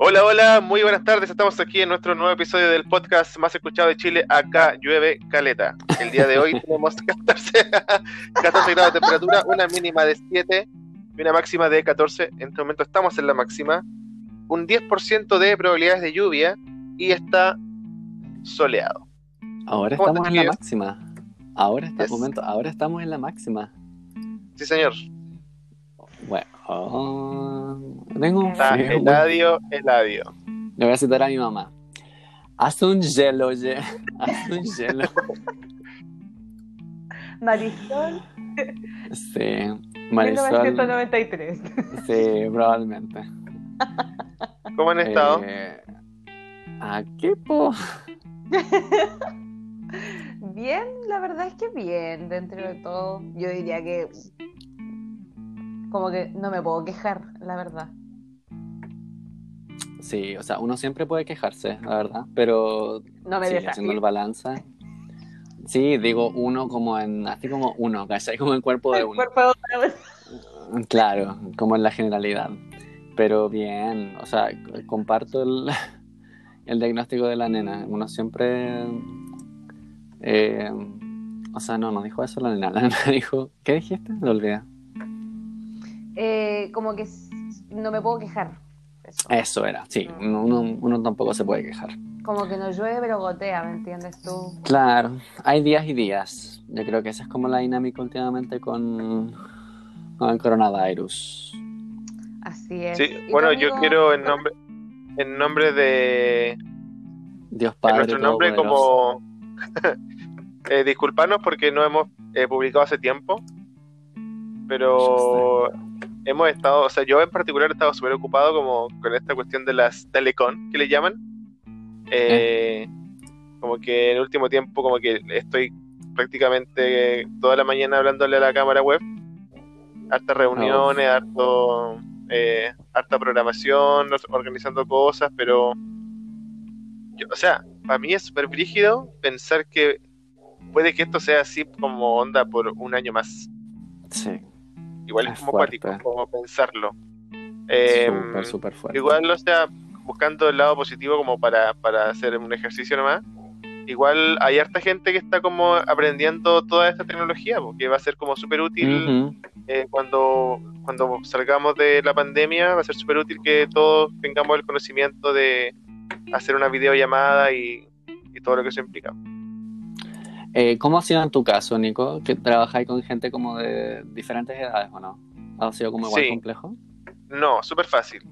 Hola, hola, muy buenas tardes. Estamos aquí en nuestro nuevo episodio del podcast más escuchado de Chile. Acá llueve caleta. El día de hoy tenemos 14, 14 grados de temperatura, una mínima de 7 y una máxima de 14. En este momento estamos en la máxima. Un 10% de probabilidades de lluvia y está soleado. Ahora ¿Cómo estamos en la máxima. Ahora está Yes. momento, ahora estamos en la máxima. Sí, señor. Bueno, oh, tengo un eladio, eladio. Le voy a citar a mi mamá. Haz un hielo, oye. Haz un hielo. Marisol, Sí, Marisol. 1993. Sí, probablemente. ¿Cómo han estado? Eh, aquí, po. Bien, la verdad es que bien, dentro de todo. Yo diría que como que no me puedo quejar, la verdad. Sí, o sea, uno siempre puede quejarse, la verdad, pero No me sí, haciendo el balance. Sí, digo uno como en, así como uno, ¿cachai? Como el cuerpo de El uno. cuerpo de. Claro, como en la generalidad. Pero bien, o sea, comparto el, el diagnóstico de la nena. Uno siempre... eh, o sea, no, no dijo eso la nena. La nena dijo... ¿Qué dijiste? Me olvidé. Eh, como que no me puedo quejar. Eso. Eso era, sí. Uno, uno- uno tampoco se puede quejar. Como que no llueve, pero gotea, ¿me entiendes tú? Claro, hay días y días. Yo creo que esa es como la dinámica últimamente con, con el coronavirus. Así es. Sí, ¿Y tu bueno, yo quiero en nombre, en nombre de, Dios en Padre. nuestro nombre como eh, disculparnos porque no hemos eh, publicado hace tiempo, pero hemos estado, o sea, yo en particular he estado súper ocupado como con esta cuestión de las telecon que le llaman. Eh, Como que en el último tiempo como que estoy prácticamente toda la mañana hablándole a la cámara web, hartas reuniones, harto, eh, harta programación, or- organizando cosas, pero yo- o sea, para mí es súper brígido pensar que puede que esto sea así como onda por un año más. Sí, Igual es Es como fuerte. cuático, como pensarlo. Eh, súper, súper fuerte. igual, o sea, buscando el lado positivo como para, para hacer un ejercicio nomás, igual hay harta gente que está como aprendiendo toda esta tecnología, porque va a ser como súper útil eh, cuando, cuando salgamos de la pandemia, va a ser súper útil que todos tengamos el conocimiento de hacer una videollamada y, y todo lo que eso implica. Eh, ¿Cómo ha sido en tu caso, Nico? ¿Que trabajáis con gente como de diferentes edades o no? ¿Ha sido como igual Sí. complejo? No, súper fácil.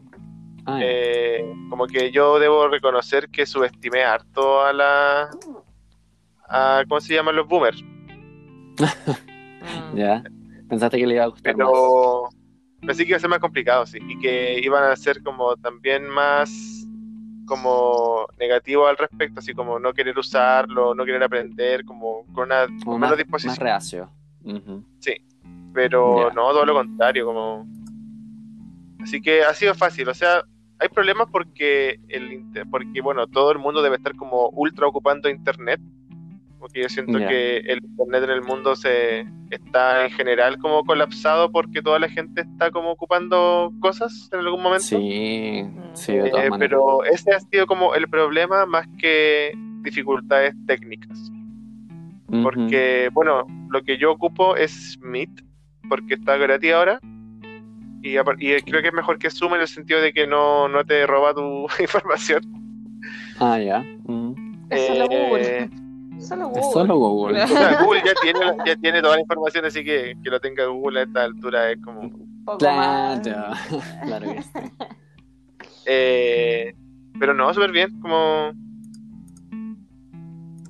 Ah. Eh, como que yo debo reconocer que subestimé harto a la... A, ¿Cómo se llaman los boomers? ¿Ya? ¿Pensaste que le iba a gustar más? Pero pensé que iba a ser más complicado, sí. Y que iban a ser como también más como negativo al respecto, así como no querer usarlo, no querer aprender, como con una Como con más, menos disposición. más reacio. Ujú. pero no, todo lo contrario, como... Así que ha sido fácil, o sea, hay problemas porque, el, porque bueno, todo el mundo debe estar como ultra ocupando Internet, porque yo siento que el Internet en el mundo se está en general como colapsado porque toda la gente está como ocupando cosas en algún momento. Sí, sí, de Eh, todas maneras. pero ese ha sido como el problema más que dificultades técnicas. Porque, bueno, lo que yo ocupo es Meet, porque está gratis ahora. Y, y creo que es mejor que Zoom en el sentido de que no, no te roba tu información. Ah, ya. Es solo Eh, Google. Solo Google. Es solo Google. O sea, Google ya tiene, ya tiene toda la información, así que que lo tenga Google a esta altura es como... Claro, claro que sí. Eh, pero no, súper bien, como...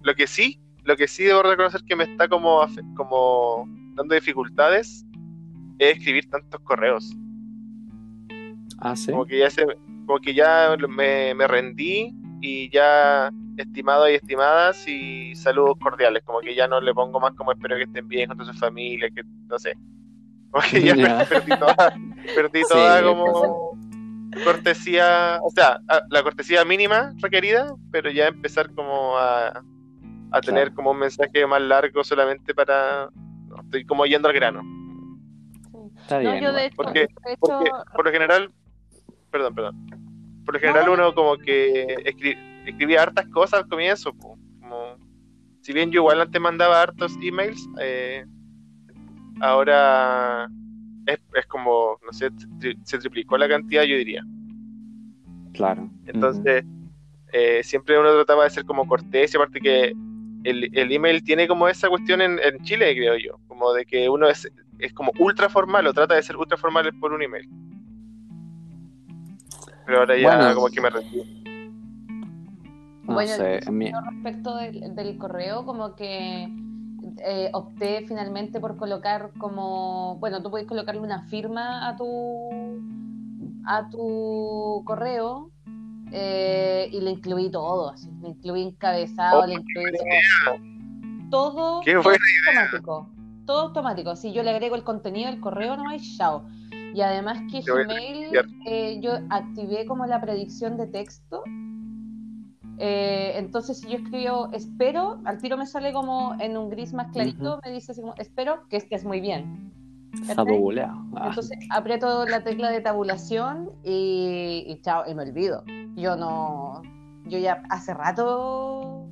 Lo que sí, lo que sí debo reconocer que me está como, como dando dificultades es escribir tantos correos. Ah, sí. como que ya se, como que ya me, me rendí y ya estimados y estimadas y saludos cordiales, como que ya no le pongo más como espero que estén bien con su familia, que no sé. Como que ya perdí toda, perdí Sí, toda como cortesía, o sea, la cortesía mínima requerida, pero ya empezar como a, a tener Claro. como un mensaje más largo solamente para no, estoy como yendo al grano. Está No, bien. yo igual. de hecho, Porque- de hecho, Porque por lo general, perdón, perdón. Por lo general uno como que escri- escribía hartas cosas al comienzo, po, como si bien yo igual antes mandaba hartos emails, eh, ahora es, es como, no sé, tri- se triplicó la cantidad, yo diría. Claro. Entonces, eh, siempre uno trataba de ser como cortés, y aparte que el, el email tiene como esa cuestión en, en Chile, creo yo, como de que uno es, es como ultra formal o trata de ser ultra formal por un email. Pero ahora ya Bueno. como que me retiro. No Bueno, sé, respecto del, del correo, como que eh, opté finalmente por colocar como, bueno, tú puedes colocarle una firma a tu a tu correo eh, y le incluí todo, así, le incluí encabezado, Oh, le incluí todo, todo, automático, todo automático, si yo le agrego el contenido del correo no hay chao. Y además que Gmail, eh, yo activé como la predicción de texto. Eh, entonces, si yo escribo espero, al tiro me sale como en un gris más clarito, me dice así como espero que estés muy bien. Ah, Entonces, aprieto la tecla de tabulación y, y chao, y me olvido. Yo no, yo ya hace rato,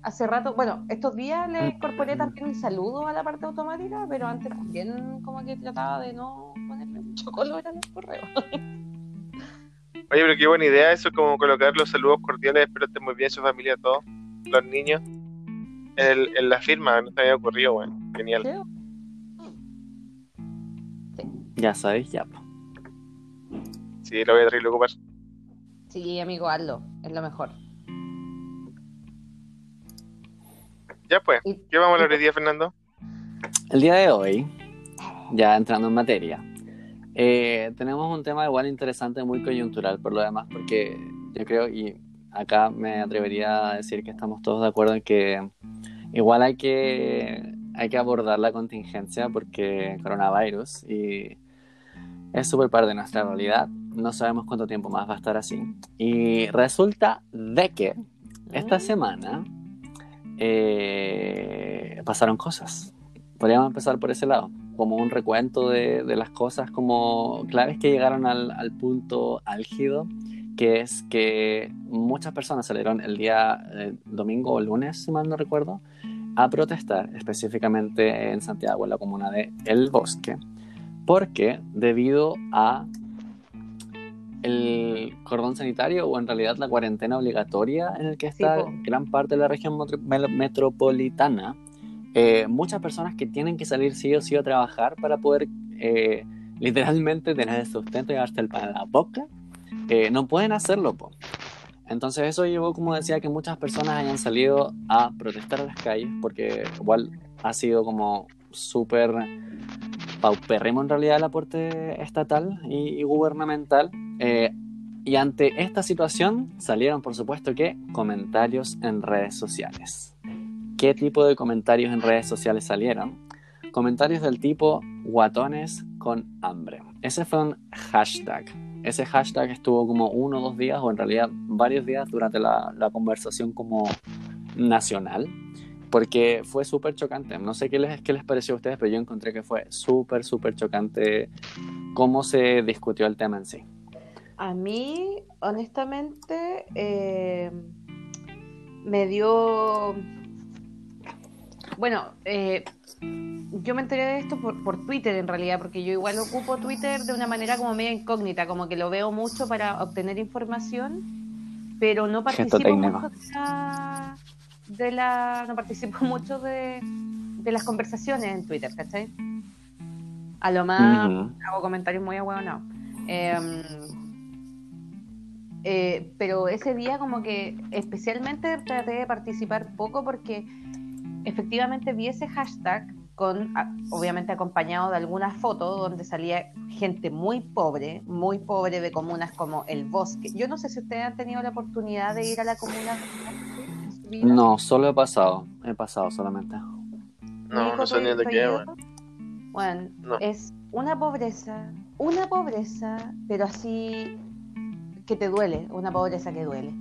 hace rato, bueno, estos días le incorporé también el saludo a la parte automática, pero antes también como que trataba de no color a los correos. Oye, pero qué buena idea eso, como colocar los saludos cordiales, espero esté muy bien su familia, todos, los niños, en, el- en la firma, no se había ocurrido, bueno, genial. ya sabéis, ya. po. Sí, lo voy a tratar de ocupar. Sí, amigo, hazlo, es lo mejor. Ya pues, ¿qué vamos a hablar hoy día, Fernando? El día de hoy, ya entrando en materia, eh, tenemos un tema igual interesante, muy coyuntural por lo demás, porque yo creo, y acá me atrevería a decir que estamos todos de acuerdo en que igual hay que, hay que abordar la contingencia porque coronavirus y es súper parte de nuestra realidad. No sabemos cuánto tiempo más va a estar así. Y resulta de que esta Mm. semana eh, pasaron cosas. Podríamos empezar por ese lado, como un recuento de, de las cosas como claves que llegaron al, al punto álgido, que es que muchas personas salieron el día eh, domingo o lunes, si mal no recuerdo, a protestar, específicamente en Santiago, en la comuna de El Bosque, porque debido a el cordón sanitario o en realidad la cuarentena obligatoria en el que Sí, está po. gran parte de la región metropolitana, eh, muchas personas que tienen que salir sí o sí a trabajar para poder eh, literalmente tener el sustento y llevarse el pan a la boca, eh, no pueden hacerlo. Po. Entonces eso llevó, como decía, que muchas personas hayan salido a protestar a las calles, porque igual ha sido como súper paupérrimo en realidad el aporte estatal y, y gubernamental. Y ante esta situación salieron, por supuesto, que comentarios en redes sociales. ¿Qué tipo de comentarios en redes sociales salieron? Comentarios del tipo guatones con hambre. Ese fue un hashtag. Ese hashtag estuvo como uno o dos días, o en realidad varios días durante la, conversación como nacional, porque fue súper chocante. No sé qué les, qué les pareció a ustedes, pero yo encontré que fue súper, súper chocante cómo se discutió el tema en sí. A mí, honestamente, eh, me dio... Bueno, eh, yo me enteré de esto por, por Twitter en realidad, porque yo igual ocupo Twitter de una manera como media incógnita, como que lo veo mucho para obtener información, pero no participo mucho de la, de la- no participo mucho de, de las conversaciones en Twitter, ¿cachai? A lo más hago comentarios muy ahueonados. Eh, eh, pero ese día como que especialmente traté de participar poco porque efectivamente vi ese hashtag con, obviamente acompañado de algunas fotos donde salía gente muy pobre, muy pobre de comunas como El Bosque. Yo no sé si ustedes han tenido la oportunidad de ir a la comuna en su vida. No, solo he pasado, he pasado solamente. No, no sé ¿tú- ni de qué, bueno. Bueno, No. es una pobreza, una pobreza, pero así que te duele, una pobreza que duele.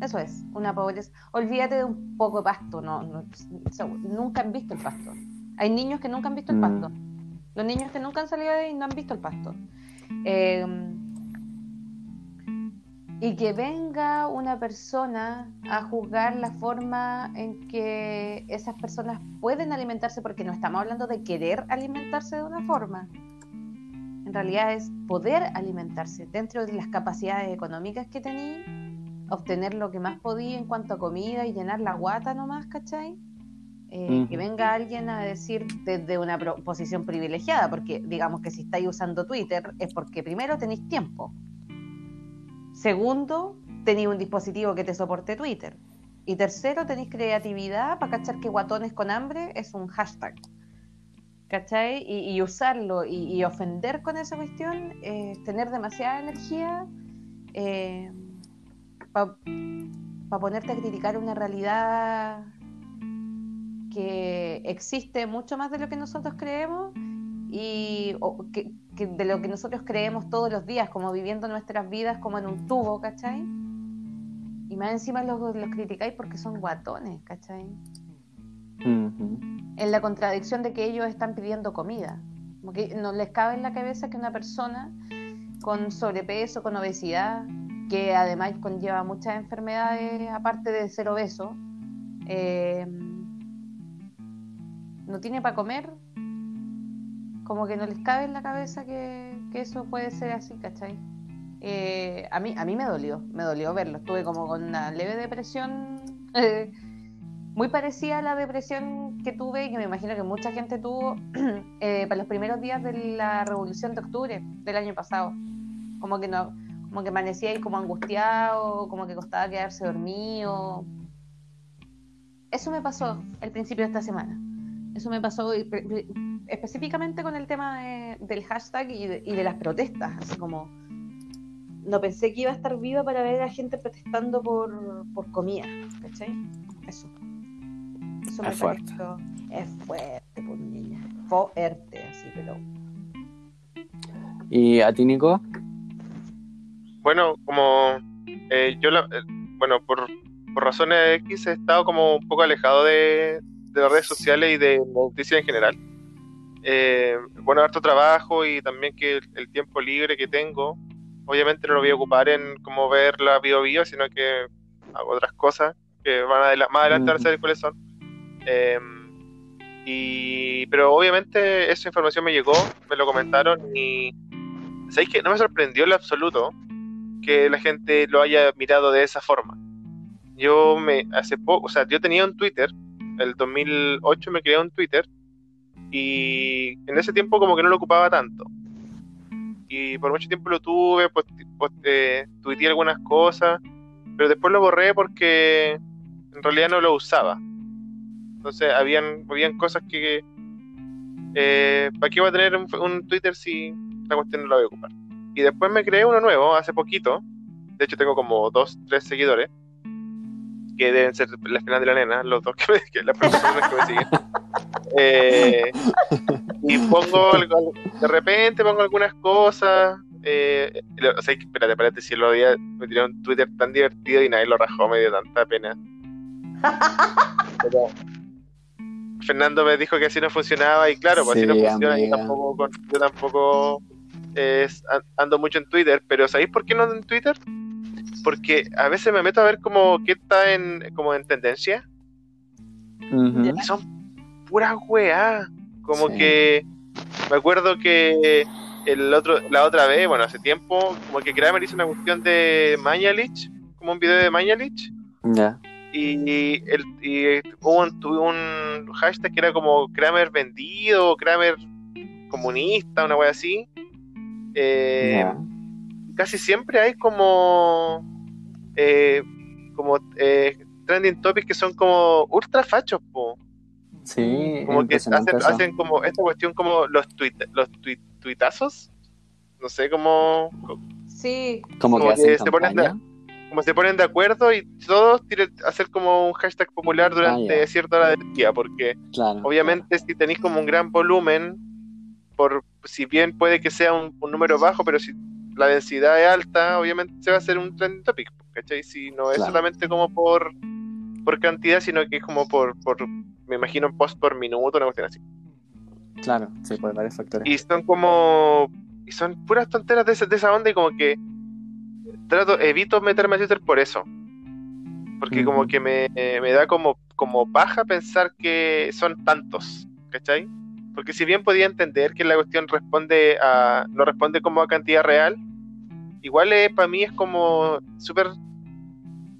Eso es, una pobreza. Olvídate de un poco de pasto, no, no- so- nunca han visto el pasto. Hay niños que nunca han visto el Mm. pasto. Los niños que nunca han salido de ahí no han visto el pasto. Eh, y que venga una persona a juzgar la forma en que esas personas pueden alimentarse, porque no estamos hablando de querer alimentarse de una forma. En realidad es poder alimentarse dentro de las capacidades económicas que tenía, obtener lo que más podía en cuanto a comida y llenar la guata nomás, ¿cachai? Eh, que venga alguien a decir desde una posición privilegiada, porque digamos que si estáis usando Twitter es porque primero tenéis tiempo, Segundo, tenéis un dispositivo que te soporte Twitter. Y tercero, tenéis creatividad para cachar que guatones con hambre es un hashtag. ¿Cachai? Y, usarlo y, ofender con esa cuestión es tener demasiada energía eh, para ponerte a criticar una realidad que existe mucho más de lo que nosotros creemos y que, de lo que nosotros creemos todos los días, como viviendo nuestras vidas como en un tubo, ¿cachai? Y más encima los, los criticáis porque son guatones, ¿cachai? En la contradicción de que ellos están pidiendo comida. Como que no les cabe en la cabeza que una persona con sobrepeso, con obesidad, que además conlleva muchas enfermedades aparte de ser obeso, eh, no tiene para comer como que no les cabe en la cabeza que, eso puede ser así, ¿cachai? Eh, a, mí, a mí me dolió, me dolió verlo. Estuve como con una leve depresión, muy parecida a la depresión que tuve y que me imagino que mucha gente tuvo eh, para los primeros días de la revolución de octubre del año pasado. Como que no, como que amanecía ahí como angustiado, como que costaba quedarse dormido. Eso me pasó el principio de esta semana. Eso me pasó específicamente con el tema del hashtag y de, las protestas, así como no pensé que iba a estar viva para ver a gente protestando por, por comida, ¿cachai? Eso. Eso me es fuerte. Es fuerte, pues niña. Fuerte, así, pero. ¿Y a ti, Nico? Bueno, como eh, yo, la, eh, bueno, por, por razones X he estado como un poco alejado de, de las redes sociales y de noticias en general. Eh, bueno, harto trabajo y también que el, tiempo libre que tengo, obviamente no lo voy a ocupar en como ver la bio bio, sino que hago otras cosas que van a más adelante a saber cuáles son. Eh, y, pero obviamente esa información me llegó, me lo comentaron y ¿sabéis que no me sorprendió en absoluto que la gente lo haya mirado de esa forma? Yo me hace poco, o sea, yo tenía un Twitter, el 2008 me creé un Twitter y en ese tiempo como que no lo ocupaba tanto. Y por mucho tiempo lo tuve, pues, pues eh, tuiteé algunas cosas, pero después lo borré porque en realidad no lo usaba. Entonces habían, habían cosas que... Eh, ¿Para qué iba a tener un, Twitter si la cuestión no la voy a ocupar? Y después me creé uno nuevo hace poquito. De hecho tengo como dos, tres seguidores que deben ser la final de la nena, los dos que, me, que las personas que me siguen. Eh, y pongo de repente pongo algunas cosas. Eh, o sea, espérate, espérate, si lo había me tiré un Twitter tan divertido y nadie lo rajó, me dio tanta pena. Fernando me dijo que así no funcionaba y claro, pues así no funciona. Yo tampoco, yo tampoco eh, ando mucho en Twitter, pero ¿sabéis por qué no ando en Twitter? porque a veces me meto a ver como qué está en, como en tendencia. Y son puras weá. Como que me acuerdo que el otro, la otra vez, bueno, hace tiempo, como que Kramer hizo una cuestión de Mañalich, como un video de Mañalich. Ya. Y, el, y hubo un, un, hashtag que era como Kramer vendido, Kramer comunista, una wea así. Eh, casi siempre hay como eh, como eh, trending topics que son como ultra fachos, po. Sí, como que hacen, como esta cuestión como los tweet, los tuitazos, no sé cómo. Sí, como, que, se ponen de, como se ponen de acuerdo y todos tienen hacer como un hashtag popular durante ah, cierta hora del día, porque obviamente si tenéis como un gran volumen, por si bien puede que sea un número bajo, pero si la densidad es alta, obviamente se va a hacer un trending topic, ¿cachai? Si no es solamente como por, por cantidad, sino que es como por, por, me imagino, post por minuto, una cuestión así. Claro, sí, por varios factores. Y son como, y son puras tonteras de esa, de esa onda y como que trato, evito meterme a Twitter por eso. Porque como que me, me da como, como paja pensar que son tantos, ¿cachai? Porque si bien podía entender que la cuestión responde a, no responde como a cantidad real, igual para mí es como súper,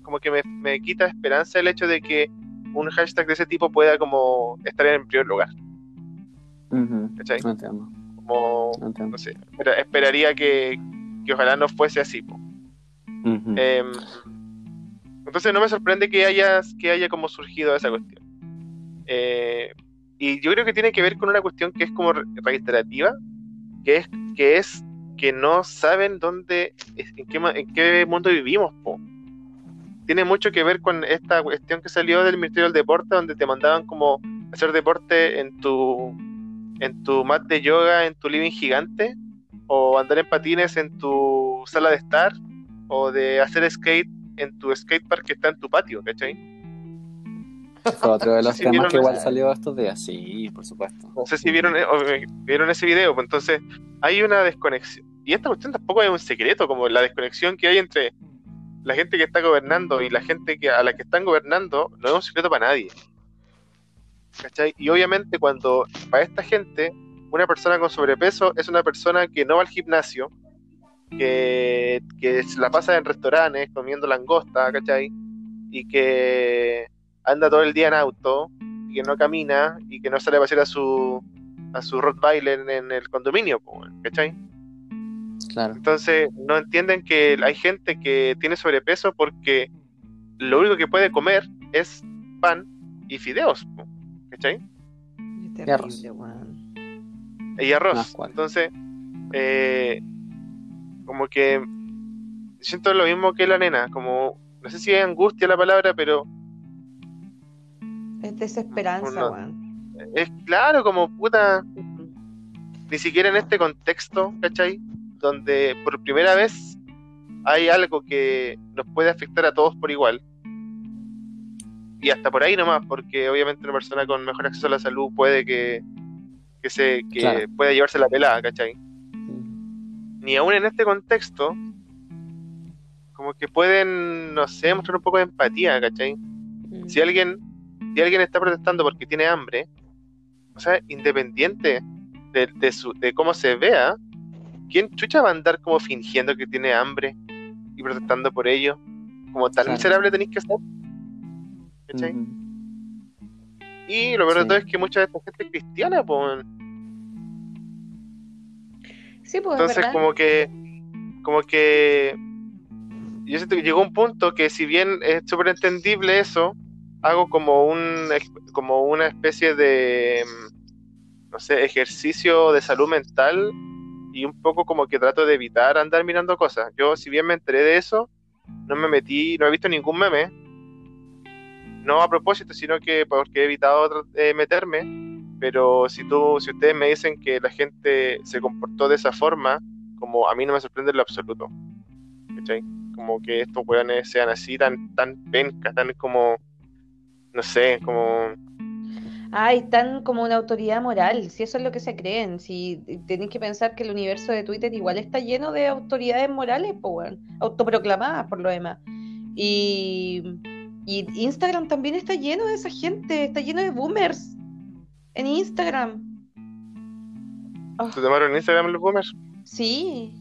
como que me, me quita esperanza el hecho de que un hashtag de ese tipo pueda como estar en primer lugar. ¿cachai? No entiendo, Como, no entiendo. no sé, espera- esperaría que, que ojalá no fuese así. po. Em, entonces no me sorprende que haya, que haya como surgido esa cuestión. Eh, y yo creo que tiene que ver con una cuestión que es como re- reiterativa, que es que es que no saben dónde, en qué, en qué mundo vivimos. po. Tiene mucho que ver con esta cuestión que salió del Ministerio del Deporte, donde te mandaban como hacer deporte en tu en tu mat de yoga, en tu living gigante, o andar en patines en tu sala de estar, o de hacer skate en tu skatepark que está en tu patio, ¿cachai? Fue otro de los temas que igual esa- salió estos días, sí, por supuesto. No sé si vieron, eh, eh, vieron ese video, pues entonces hay una desconexión. Y esta cuestión tampoco es un secreto, como la desconexión que hay entre la gente que está gobernando y la gente que a la que están gobernando no es un secreto para nadie. ¿Cachai? Y obviamente cuando para esta gente una persona con sobrepeso es una persona que no va al gimnasio, que, que la pasa en restaurantes comiendo langosta, ¿cachai? Y que anda todo el día en auto y que no camina y que no sale a pasear a su a su Rottweiler en, en el condominio, ¿cachai? Claro. Entonces no entienden que hay gente que tiene sobrepeso porque lo único que puede comer es pan y fideos, ¿cachai? Qué arroz. Y arroz. Entonces, eh, como que siento lo mismo que la nena, como, no sé si es angustia la palabra, pero Es desesperanza, No. weón. es claro, como puta, ni siquiera en este contexto, ¿cachai? Donde por primera vez hay algo que nos puede afectar a todos por igual. Y hasta por ahí nomás, porque obviamente una persona con mejor acceso a la salud puede que, que se que Claro. pueda llevarse la pelada, ¿cachai? Ujú. Ni aún en este contexto, como que pueden, no sé, mostrar un poco de empatía, ¿cachai? Mm. si alguien si alguien está protestando porque tiene hambre o sea independiente de, de su, de cómo se vea quién chucha va a andar como fingiendo que tiene hambre y protestando por ello como tan Claro. miserable tenéis que ser ¿cachai? Y lo peor de Sí. todo es que mucha de esta gente es cristiana pues Sí, pues es entonces verdad. como que como que yo siento que llegó un punto que si bien es súper entendible eso hago como un como una especie de mm, no sé ejercicio de salud mental y un poco como que trato de evitar andar mirando cosas. Yo si bien me enteré de eso no me metí no he visto ningún meme. No a propósito sino que porque he evitado eh, meterme. Pero si tú si ustedes me dicen que la gente se comportó de esa forma como a mí no me sorprende en lo absoluto. Como que estos weones sean así tan tan pencas tan como no sé como Ay, están como una autoridad moral, si eso es lo que se creen, si tenéis que pensar que el universo de Twitter igual está lleno de autoridades morales, pues autoproclamadas por lo demás. Y, y Instagram también está lleno de esa gente, está lleno de boomers en Instagram. Ah, ¿te tomaron Instagram los boomers? sí,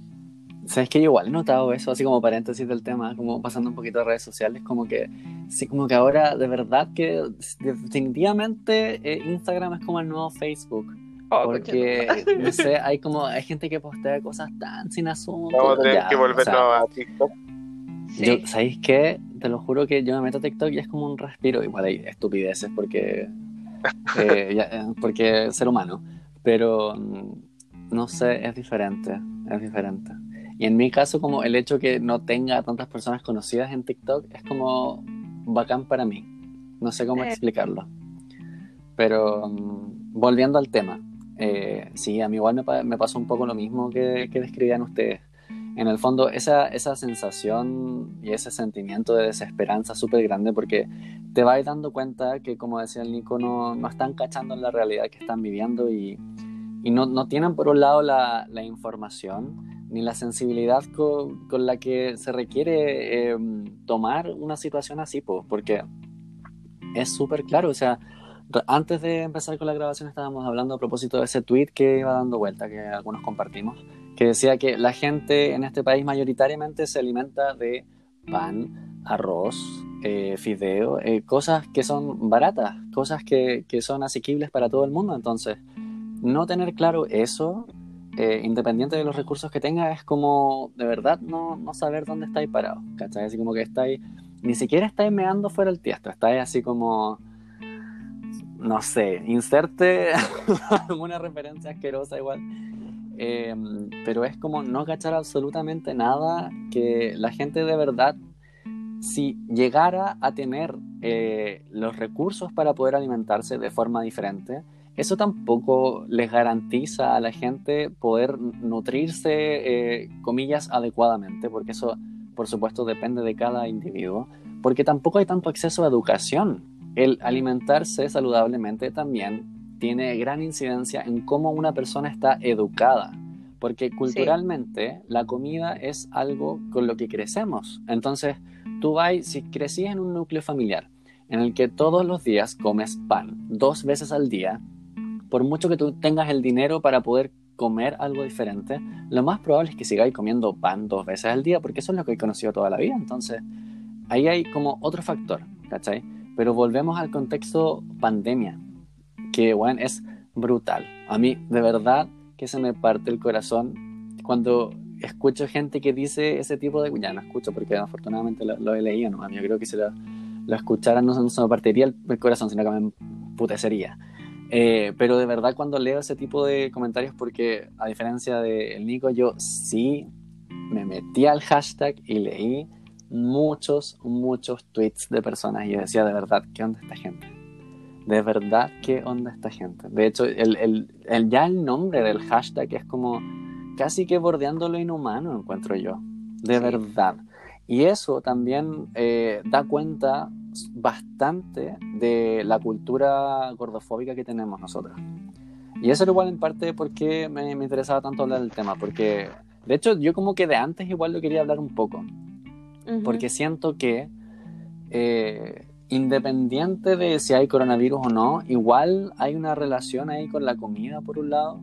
¿Sabes que yo igual he notado eso, así como paréntesis del tema, como pasando un poquito a redes sociales, como que sí, como que ahora de verdad que definitivamente eh, Instagram es como el nuevo Facebook, Oh, porque no sé, hay como hay gente que postea cosas tan sin asunto. vamos a tener ya, que o volvernos sea, a TikTok sí. Yo, ¿Sabéis qué? Te lo juro que yo me meto a TikTok y es como un respiro. Igual hay estupideces porque. eh, ya, eh, porque ser humano. Pero mm, no sé, es diferente. Es diferente. Y en mi caso, como el hecho que no tenga tantas personas conocidas en TikTok es como bacán para mí. No sé cómo explicarlo. Pero mm, volviendo al tema. eh, sí, a mí igual me, me pasó un poco lo mismo que, que describían ustedes en el fondo esa, esa sensación y ese sentimiento de desesperanza súper grande porque te vas dando cuenta que como decía el Nico no, no están cachando en la realidad que están viviendo y, y no, no tienen por un lado la, la información ni la sensibilidad con, con la que se requiere eh, tomar una situación así, po, porque es súper claro, o sea, antes de empezar con la grabación estábamos hablando a propósito de ese tweet que iba dando vuelta, que algunos compartimos, que decía que la gente en este país mayoritariamente se alimenta de pan, arroz, eh, fideo, eh, cosas que son baratas, cosas que, que, son asequibles para todo el mundo. Entonces, no tener claro eso, eh, independiente de los recursos que tenga, es como de verdad no, no saber dónde estáis parados. ¿Cachai? Así como que estáis, ni siquiera estáis meando fuera el tiesto, estáis así como no sé, inserte alguna referencia asquerosa igual. Eh, pero es como no cachar absolutamente nada que la gente de verdad, si llegara a tener eh, los recursos para poder alimentarse de forma diferente, eso tampoco les garantiza a la gente poder nutrirse, eh, comillas, adecuadamente, porque eso, por supuesto, depende de cada individuo, porque tampoco hay tanto acceso a educación el alimentarse saludablemente también tiene gran incidencia en cómo una persona está educada, porque culturalmente sí. la comida es algo con lo que crecemos. Entonces, tú vas, si crecías en un núcleo familiar en el que todos los días comes pan, dos veces al día, por mucho que tú tengas el dinero para poder comer algo diferente, lo más probable es que sigáis comiendo pan dos veces al día, porque eso es lo que he conocido toda la vida. Entonces, ahí hay como otro factor, ¿cachai? Pero volvemos al contexto pandemia, que bueno, es brutal. A mí, de verdad, que se me parte el corazón cuando escucho gente que dice ese tipo de... Ya no escucho porque afortunadamente lo, he leído, ¿no? Yo creo que si lo, lo escuchara no, no, se me partiría el, el, corazón, sino que me putecería. Eh, pero de verdad cuando leo ese tipo de comentarios, porque a diferencia del de Nico, yo sí me metí al hashtag y leí muchos, muchos tweets de personas y yo decía, de verdad, ¿qué onda esta gente? De verdad, ¿qué onda esta gente? De hecho, el, el, el, ya el nombre del hashtag es como casi que bordeando lo inhumano, encuentro yo. De sí. verdad. Y eso también eh, da cuenta bastante de la cultura gordofóbica que tenemos nosotros. Y eso era igual en parte porque me, me interesaba tanto hablar del tema, porque de hecho yo como que de antes igual lo quería hablar un poco, Uh -huh. porque siento que eh, independiente de si hay coronavirus o no, igual hay una relación ahí con la comida por un lado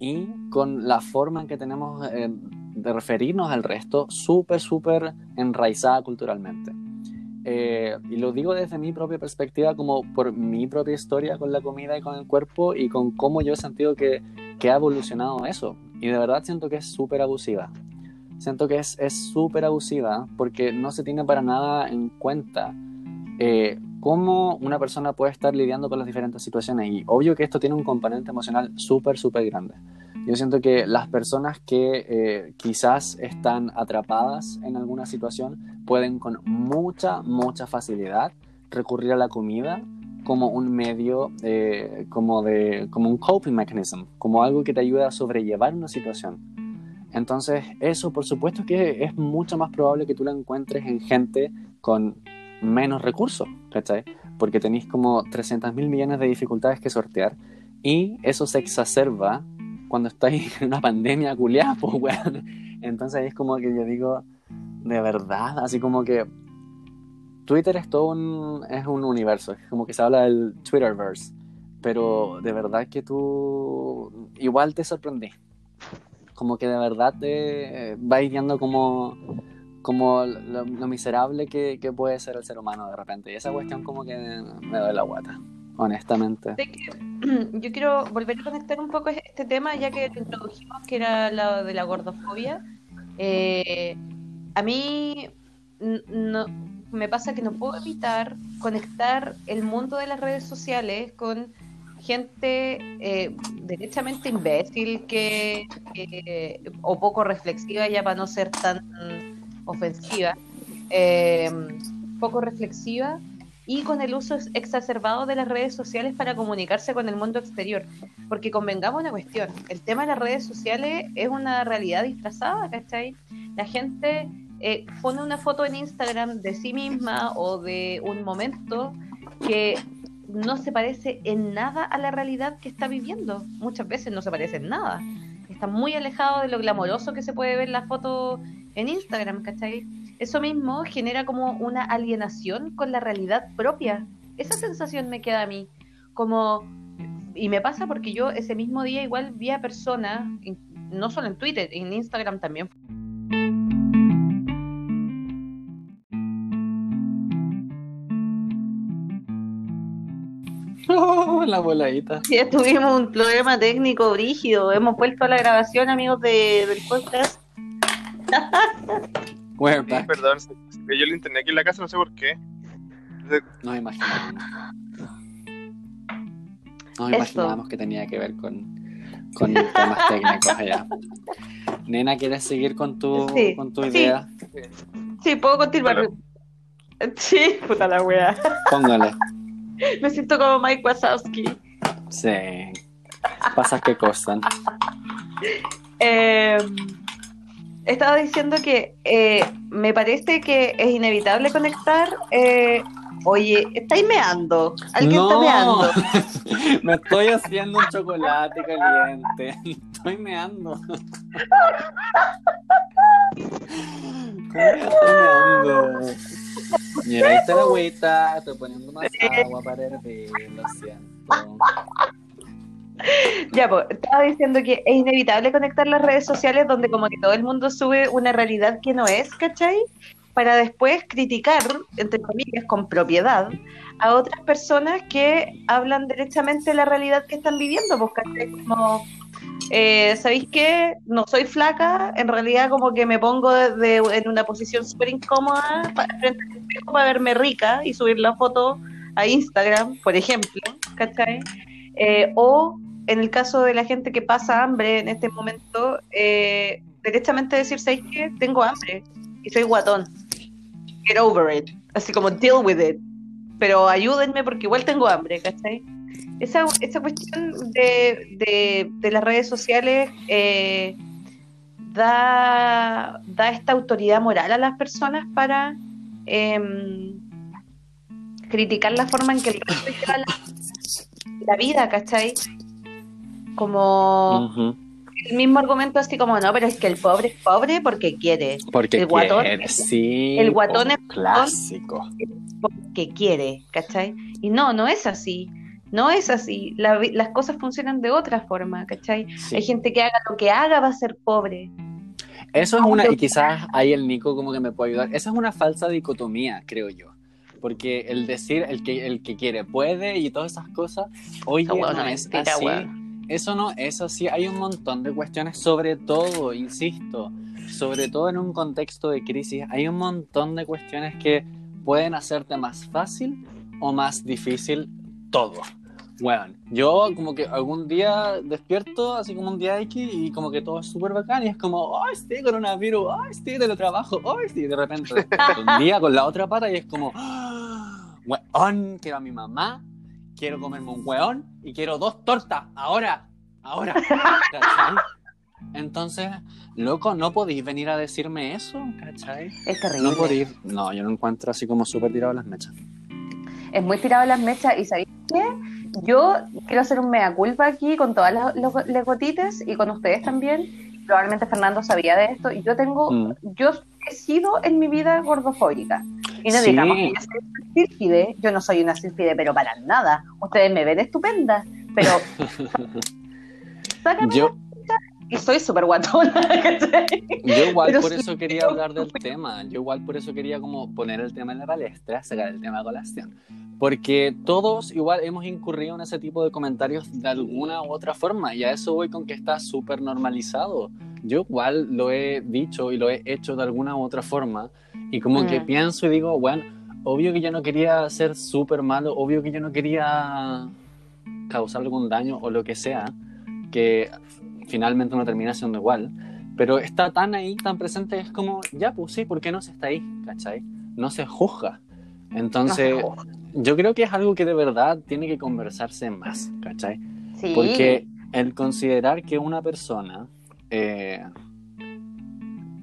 y con la forma en que tenemos eh, de referirnos al resto súper, súper enraizada culturalmente. Eh, y lo digo desde mi propia perspectiva, como por mi propia historia con la comida y con el cuerpo y con cómo yo he sentido que, que ha evolucionado eso. Y de verdad siento que es súper abusiva siento que es súper abusiva porque no se tiene para nada en cuenta eh, cómo una persona puede estar lidiando con las diferentes situaciones. Y obvio que esto tiene un componente emocional súper, súper grande. Yo siento que las personas que eh, quizás están atrapadas en alguna situación pueden con mucha, mucha facilidad recurrir a la comida como un medio, eh, como, de, como un coping mechanism, como algo que te ayuda a sobrellevar una situación. Entonces, eso por supuesto que es mucho más probable que tú lo encuentres en gente con menos recursos, ¿cachai? Porque tenéis como 300 mil millones de dificultades que sortear y eso se exacerba cuando estáis en una pandemia culiada, pues, weón. Entonces es como que yo digo, de verdad, así como que Twitter es todo un, es un universo, es como que se habla del Twitterverse, pero de verdad que tú igual te sorprendí como que de verdad te eh, vais viendo como, como lo, miserable que, puede ser el ser humano de repente. Y esa cuestión como que me doy la guata, honestamente. Yo quiero volver a conectar un poco este tema, ya que lo introdujimos, que era lo de la gordofobia. Eh, a mí no, me pasa que no puedo evitar conectar el mundo de las redes sociales con gente eh, derechamente imbécil que, que, o poco reflexiva ya para no ser tan ofensiva eh, poco reflexiva y con el uso exacerbado de las redes sociales para comunicarse con el mundo exterior porque convengamos una cuestión el tema de las redes sociales es una realidad disfrazada ¿cachai? la gente eh, pone una foto en Instagram de sí misma o de un momento que no se parece en nada a la realidad que está viviendo. Muchas veces no se parece en nada. Está muy alejado de lo glamoroso que se puede ver la foto en Instagram, ¿cachai? Eso mismo genera como una alienación con la realidad propia. Esa sensación me queda a mí. Como, y me pasa porque yo ese mismo día igual vi a personas, no solo en Twitter, en Instagram también. la voladita. Sí, tuvimos un problema técnico brígido. Hemos vuelto a la grabación, amigos de, del podcast. We're Sí, back. perdón, se se cayó el internet aquí en la casa, no sé por qué. Nos imaginamos. Nos Esto. imaginábamos que tenía que ver con, con temas técnicos allá. Nena, ¿quieres seguir con tu, Sí, con tu sí. idea? Sí, puedo continuar. Claro. Sí, puta la wea. Póngale. Me siento como Mike Wazowski. Sí. Pasas que costan. Eh, estaba diciendo que eh, me parece que es inevitable conectar. eh, oye, estáis meando. Alguien está meando. Me estoy haciendo un chocolate caliente. Estoy meando. ¿Cómo estoy meando? Mira, ahí está la agüita. Estoy poniendo más agua para hervir. Lo siento. Ya, pues, estaba diciendo que es inevitable conectar las redes sociales donde como que todo el mundo sube una realidad que no es, ¿cachai? Para después criticar, entre comillas, con propiedad, a otras personas que hablan derechamente de la realidad que están viviendo, pues, ¿cachai? Como, eh, ¿sabéis qué? No soy flaca, en realidad como que me pongo de- de- en una posición súper incómoda pa- frente al espejo para verme rica y subir la foto a Instagram, por ejemplo, ¿cachai? Eh, o en el caso de la gente que pasa hambre en este momento, eh, directamente decir, ¿sabes? Tengo hambre y soy guatón. Get over it. Así como deal with it. Pero ayúdenme porque igual tengo hambre, ¿cachai? Esa, esa cuestión de, de, de las redes sociales eh, da, da esta autoridad moral a las personas para em, criticar la forma en que el resto lleva la, la vida, ¿cachai? Como el mismo argumento así como, no, pero es que el pobre es pobre porque quiere, Porque El guatón- quiere, sí. el guatón es- clásico. porque quiere, ¿cachai? Y no, no es así, no es así, La las cosas funcionan de otra forma, ¿cachai? Sí. Hay gente que haga lo que haga va a ser pobre. Eso es una, y quizás ahí el Nico como que me puede ayudar. Esa es una falsa dicotomía, creo yo. Porque el decir el que, el que quiere puede y todas esas cosas, oye, no una es así. Eso no es así. Hay un montón de cuestiones, sobre todo, insisto, sobre todo en un contexto de crisis, hay un montón de cuestiones que pueden hacerte más fácil o más difícil todo. Bueno, yo como que algún día despierto, así como un día X, y como que todo es súper bacán, y es como, ¡ay, estoy coronavirus! ¡ay, estoy teletrabajo! ¡ay, sí! Y de repente, un día con la otra pata, y es como, ¡ah! ¡weón! Quiero a mi mamá, quiero comerme un weón, y quiero dos tortas, ahora, ahora. ¿Cachai? Entonces, loco, no podéis venir a decirme eso, ¿cachai? Es terrible. No podéis. No, yo lo encuentro así como súper tirado a las mechas. Es muy tirado a las mechas y ¿sabéis qué? Yo quiero hacer un mea culpa aquí con todas las los legotites y con ustedes también. Probablemente Fernando sabía de esto. Y yo tengo, Mm. yo he sido en mi vida gordofóbica. Y no Sí. digamos que yo soy una sílfide, yo no soy una sílfide, pero para nada. Ustedes me ven estupenda, pero sácame Yo, y soy súper guatona. yo igual Pero por sí, eso quería hablar del tema. Yo igual por eso quería como poner el tema en la palestra, sacar el tema a colación. Porque todos igual hemos incurrido en ese tipo de comentarios de alguna u otra forma. Y a eso voy con que está súper normalizado. Yo igual lo he dicho y lo he hecho de alguna u otra forma. Y como que Mm. pienso y digo, bueno, obvio que yo no quería ser súper malo, obvio que yo no quería causar algún daño o lo que sea, que finalmente no termina siendo igual. Pero está tan ahí, tan presente, es como, ya, pues sí, ¿por qué no se está ahí? ¿Cachai? No se juzga. Entonces, No yo creo que es algo que de verdad tiene que conversarse más, ¿cachai? sí. Porque el considerar que una persona eh,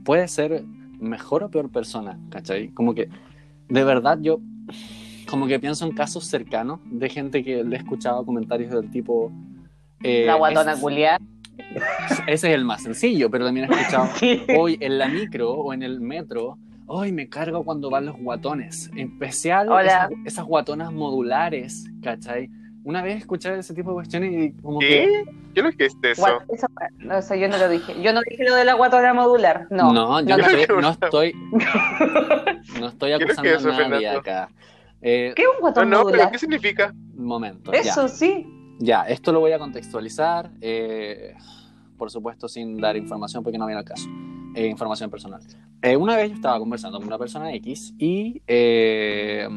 puede ser mejor o peor persona, ¿cachai? Como que de verdad yo, como que pienso en casos cercanos de gente que le he escuchado comentarios del tipo... eh, La guatona es- culiar. Ese es el más sencillo, pero también he escuchado Sí. hoy en la micro o en el metro, hoy me cargo cuando van los guatones, en especial esas, esas guatonas modulares, ¿cachai? Una vez escuché ese tipo de cuestiones y como que... ¿Qué? Yo no dijiste eso. Guat- eso- no, eso yo no lo dije. Yo no dije lo de la guatona modular. No. No, yo no, no, no. estoy, no estoy, no estoy ¿Qué es acusando que eso, a nadie Fernando? acá. Eh, ¿Qué es un No, guatón no, pero modular? ¿qué significa? un momento. ya. Eso sí. Ya, esto lo voy a contextualizar, eh, por supuesto sin dar información porque no viene al caso, eh, información personal. Eh, una vez yo estaba conversando con una persona X y eh,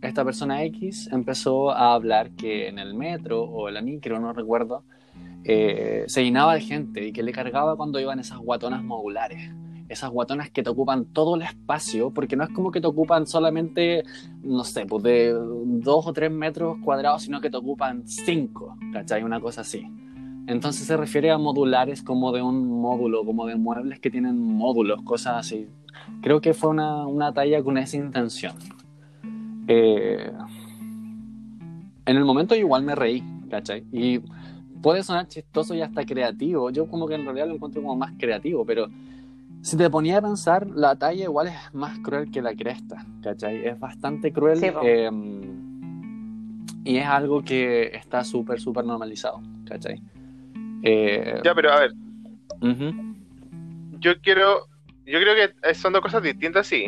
esta persona X empezó a hablar que en el metro o en la micro, no recuerdo, eh, se llenaba de gente y que le cargaba cuando iban esas guatonas modulares. Esas guatonas que te ocupan todo el espacio, porque no es como que te ocupan solamente, no sé, pues de dos o tres metros cuadrados, sino que te ocupan cinco, ¿cachai? Una cosa así. Entonces se refiere a modulares como de un módulo, como de muebles que tienen módulos, cosas así. Creo que fue una, una talla con esa intención. Eh, en el momento igual me reí, ¿cachai? Y puede sonar chistoso y hasta creativo. Yo como que en realidad lo encuentro como más creativo, pero si te ponía a pensar, la talla igual es más cruel que la cresta, ¿cachai? Es bastante cruel Sí, eh, y es algo que está súper, súper normalizado, ¿cachai? Eh, Ya, pero a ver, ujú. yo quiero. Yo creo que son dos cosas distintas, sí.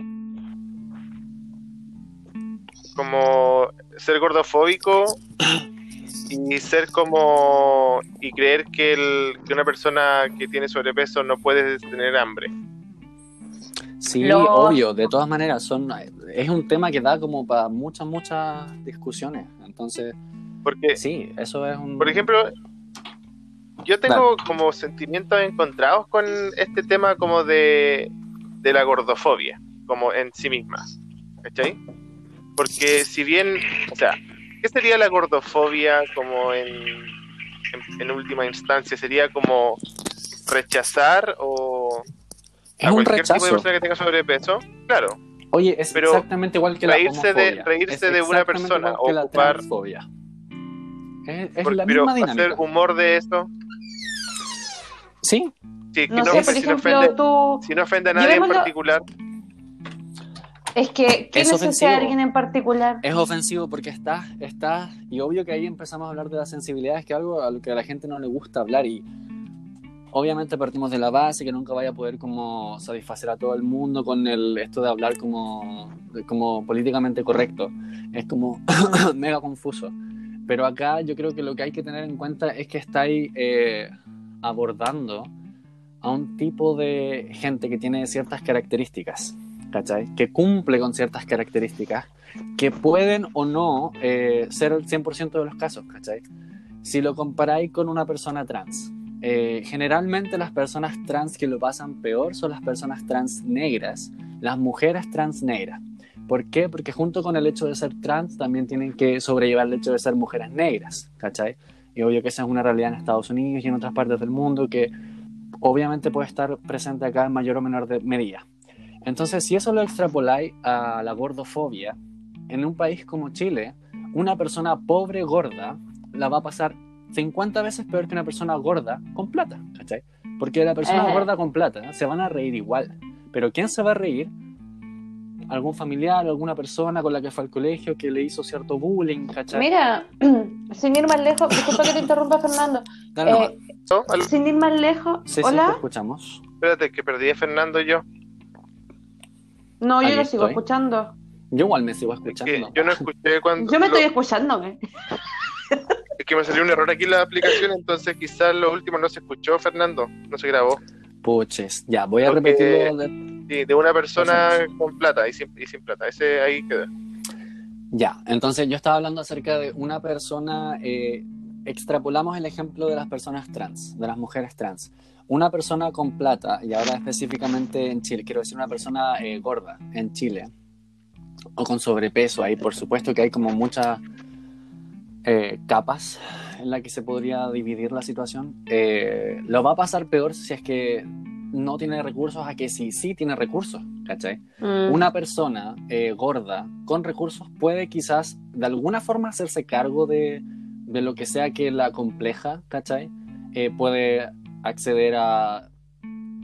Como ser gordofóbico y ser como. y creer que, el, que una persona que tiene sobrepeso no puede tener hambre. Sí, Lo- obvio, de todas maneras, son, es un tema que da como para muchas, muchas discusiones. Entonces, Porque, sí, eso es un... por ejemplo, yo tengo como sentimientos encontrados con este tema como de, de la gordofobia, como en sí misma. ¿Cachai? Porque si bien, o sea, ¿qué sería la gordofobia como en, en, en última instancia? ¿Sería como rechazar o es a un cualquier tipo de rechazo. persona que tenga sobrepeso? Claro, Oye, es Pero exactamente igual que la reírse de- reírse Es de una persona, la ocupar- transfobia. Es, es Por- la pero misma hacer dinámica. humor de eso, Sí, sí, que No no, sé, por si no ejemplo, ofende, tú. si no ofende a nadie en particular, Es que, ¿quién Es ofensivo. alguien en particular? es ofensivo porque está, está, y obvio que ahí empezamos a hablar de las sensibilidades, que es algo a lo que a la gente no le gusta hablar y obviamente partimos de la base que nunca vaya a poder como satisfacer a todo el mundo con el esto de hablar como, como políticamente correcto. Es como mega confuso. Pero acá yo creo que lo que hay que tener en cuenta es que estáis eh, abordando a un tipo de gente que tiene ciertas características, ¿cachai? Que cumple con ciertas características que pueden o no eh, ser el 100% de los casos. Si lo comparáis con una persona trans, eh, generalmente las personas trans que lo pasan peor son las personas trans negras, las mujeres trans negras. ¿Por qué? Porque junto con el hecho de ser trans también tienen que sobrellevar el hecho de ser mujeres negras, ¿cachai? Y obvio que esa es una realidad en Estados Unidos y en otras partes del mundo que obviamente puede estar presente acá en mayor o menor de- medida. Entonces, si eso lo extrapoláis a la gordofobia, en un país como Chile, una persona pobre gorda la va a pasar 50 veces peor que una persona gorda con plata, ¿cachai? Porque la persona Eh. gorda con plata se van a reír igual. Pero ¿quién se va a reír? Algún familiar, alguna persona con la que fue al colegio que le hizo cierto bullying, ¿cachai? Mira, sin ir más lejos, disculpa que te interrumpa, Fernando. Eh, sin ir más lejos, sí, sí, te ¿hola? escuchamos. Espérate, que perdí a Fernando yo. No, yo lo sigo estoy. escuchando. Yo igual me sigo Que escuchando. yo no escuché cuando. Yo me lo- estoy escuchando, ¿eh? Es que me salió un error aquí en la aplicación, entonces quizás lo último no se escuchó, Fernando. No se grabó. Puches, ya, voy a Porque- repetirlo de- Sí, de una persona con plata y sin, y sin plata. Ese ahí queda. Ya, entonces yo estaba hablando acerca de una persona, eh, extrapolamos el ejemplo de las personas trans, de las mujeres trans. Una persona con plata, y ahora específicamente en Chile, quiero decir una persona eh, gorda en Chile, o con sobrepeso, ahí por supuesto que hay como muchas eh, capas en la que se podría dividir la situación, eh, lo va a pasar peor si es que no tiene recursos a que sí, sí tiene recursos, ¿cachai? Mm. Una persona gorda con recursos puede quizás de alguna forma hacerse cargo de, de lo que sea que la compleja, ¿cachai? Eh, puede acceder a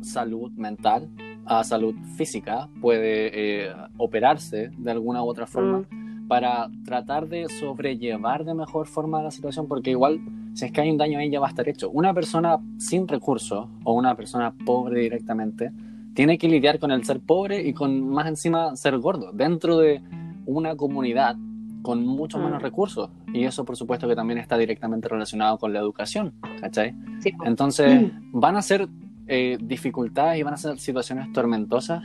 salud mental, a salud física, puede eh, operarse de alguna u otra forma para tratar de sobrellevar de mejor forma la situación, porque igual si es que hay un daño ahí ya va a estar hecho. Una persona sin recursos o una persona pobre directamente tiene que lidiar con el ser pobre y con más encima ser gordo dentro de una comunidad con muchos Mm. menos recursos. Y eso por supuesto que también está directamente relacionado con la educación, ¿cachai? Sí. Entonces, van a ser eh, dificultades y van a ser situaciones tormentosas,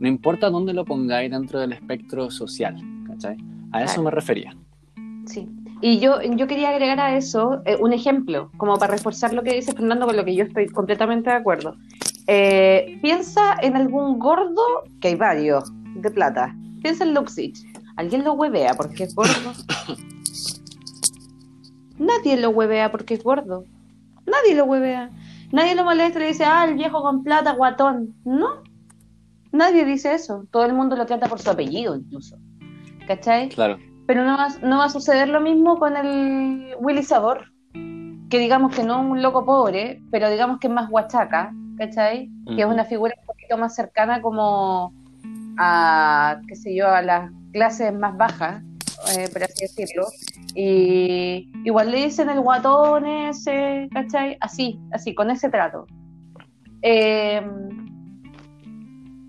no importa dónde lo pongáis dentro del espectro social, ¿cachai? A eso Claro. me refería. Sí. Y yo, yo quería agregar a eso eh, un ejemplo, como para reforzar lo que dice Fernando, con lo que yo estoy completamente de acuerdo. Eh, piensa en algún gordo, que hay varios, de plata. Piensa en Luxich. ¿Alguien lo huevea porque es gordo? Nadie lo huevea porque es gordo. Nadie lo huevea. Nadie lo molesta y le dice, ah, el viejo con plata, guatón. No. Nadie dice eso. Todo el mundo lo trata por su apellido incluso. ¿Cachai? Claro. Pero no va, no va a suceder lo mismo con el Willy Sabor, que digamos que no es un loco pobre, pero digamos que es más guachaca, ¿cachai? Que es una figura un poquito más cercana como a, qué sé yo, a las clases más bajas, eh, por así decirlo. Y igual le dicen el guatón ese, ¿cachai? Así, así, con ese trato. Eh,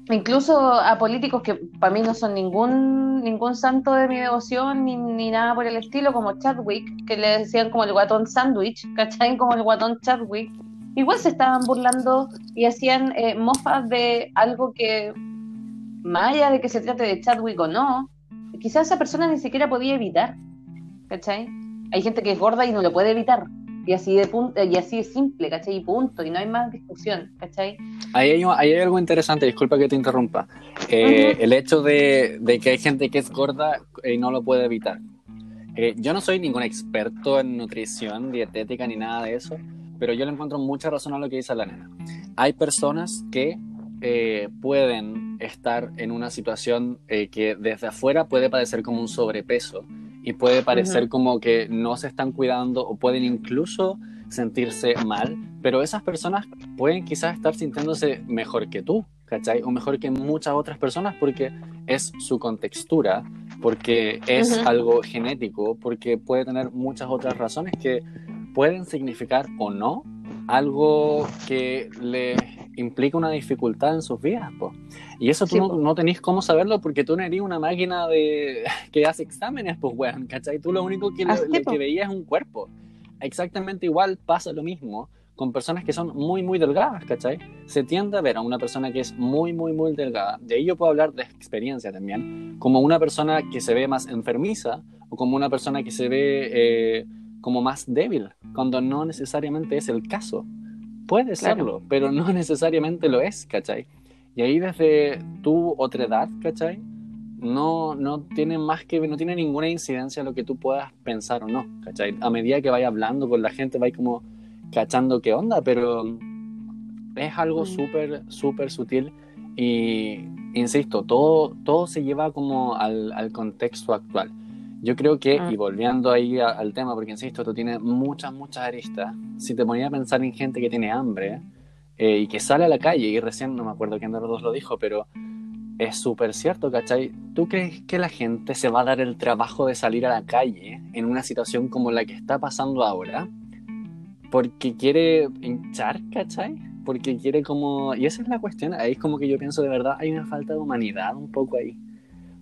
incluso a políticos que para mí no son ningún ningún santo de mi devoción ni, ni nada por el estilo, como Chadwick, que le decían como el guatón sándwich, ¿cachai? Como el guatón Chadwick. Igual se estaban burlando y hacían eh, mofas de algo que, más allá de que se trate de Chadwick o no, quizás esa persona ni siquiera podía evitar, ¿cachai? Hay gente que es gorda y no lo puede evitar. Y así de punto, y así de simple, ¿cachai? Y punto, y no hay más discusión, ¿cachai? Ahí hay, ahí hay algo interesante, disculpa que te interrumpa. Eh, Ujú. El hecho de, de que hay gente que es gorda y no lo puede evitar. Eh, yo no soy ningún experto en nutrición, dietética ni nada de eso, pero yo le encuentro mucha razón a lo que dice la nena. Hay personas que eh, pueden estar en una situación eh, que desde afuera puede parecer como un sobrepeso y puede parecer como que no se están cuidando o pueden incluso sentirse mal, pero esas personas pueden quizás estar sintiéndose mejor que tú, ¿cachai? O mejor que muchas otras personas porque es su contextura, porque es algo genético, porque puede tener muchas otras razones que pueden significar o no algo que les implica una dificultad en sus vidas. po. Y eso tú Sí, no, no tenés cómo saberlo porque tú no eres una máquina de que hace exámenes, pues, weón, ¿cachai? Tú lo único que, Así, po. que veías es un cuerpo. Exactamente igual pasa lo mismo con personas que son muy, muy delgadas, ¿cachai? Se tiende a ver a una persona que es muy, muy, muy delgada. De ahí yo puedo hablar de experiencia también, como una persona que se ve más enfermiza o como una persona que se ve eh, como más débil, cuando no necesariamente es el caso. Puede Claro. serlo, pero no necesariamente lo es, ¿cachai? Y ahí desde tu otra edad, ¿cachai? No, no tiene más que no tiene ninguna incidencia lo que tú puedas pensar o no, ¿cachai? A medida que vaya hablando con la gente, vais como cachando qué onda, pero es algo Mm. súper, súper sutil y, insisto, todo, todo se lleva como al, al contexto actual. Yo creo que, Mm. y volviendo ahí a- al tema, porque insisto, esto tiene muchas, muchas aristas, si te ponía a pensar en gente que tiene hambre eh, y que sale a la calle, y recién no me acuerdo quién de los dos lo dijo, pero es súper cierto, ¿cachai? ¿Tú crees que la gente se va a dar el trabajo de salir a la calle en una situación como la que está pasando ahora? Porque quiere hinchar, ¿cachai? Porque quiere como... Y esa es la cuestión, ahí es como que yo pienso de verdad, hay una falta de humanidad un poco ahí.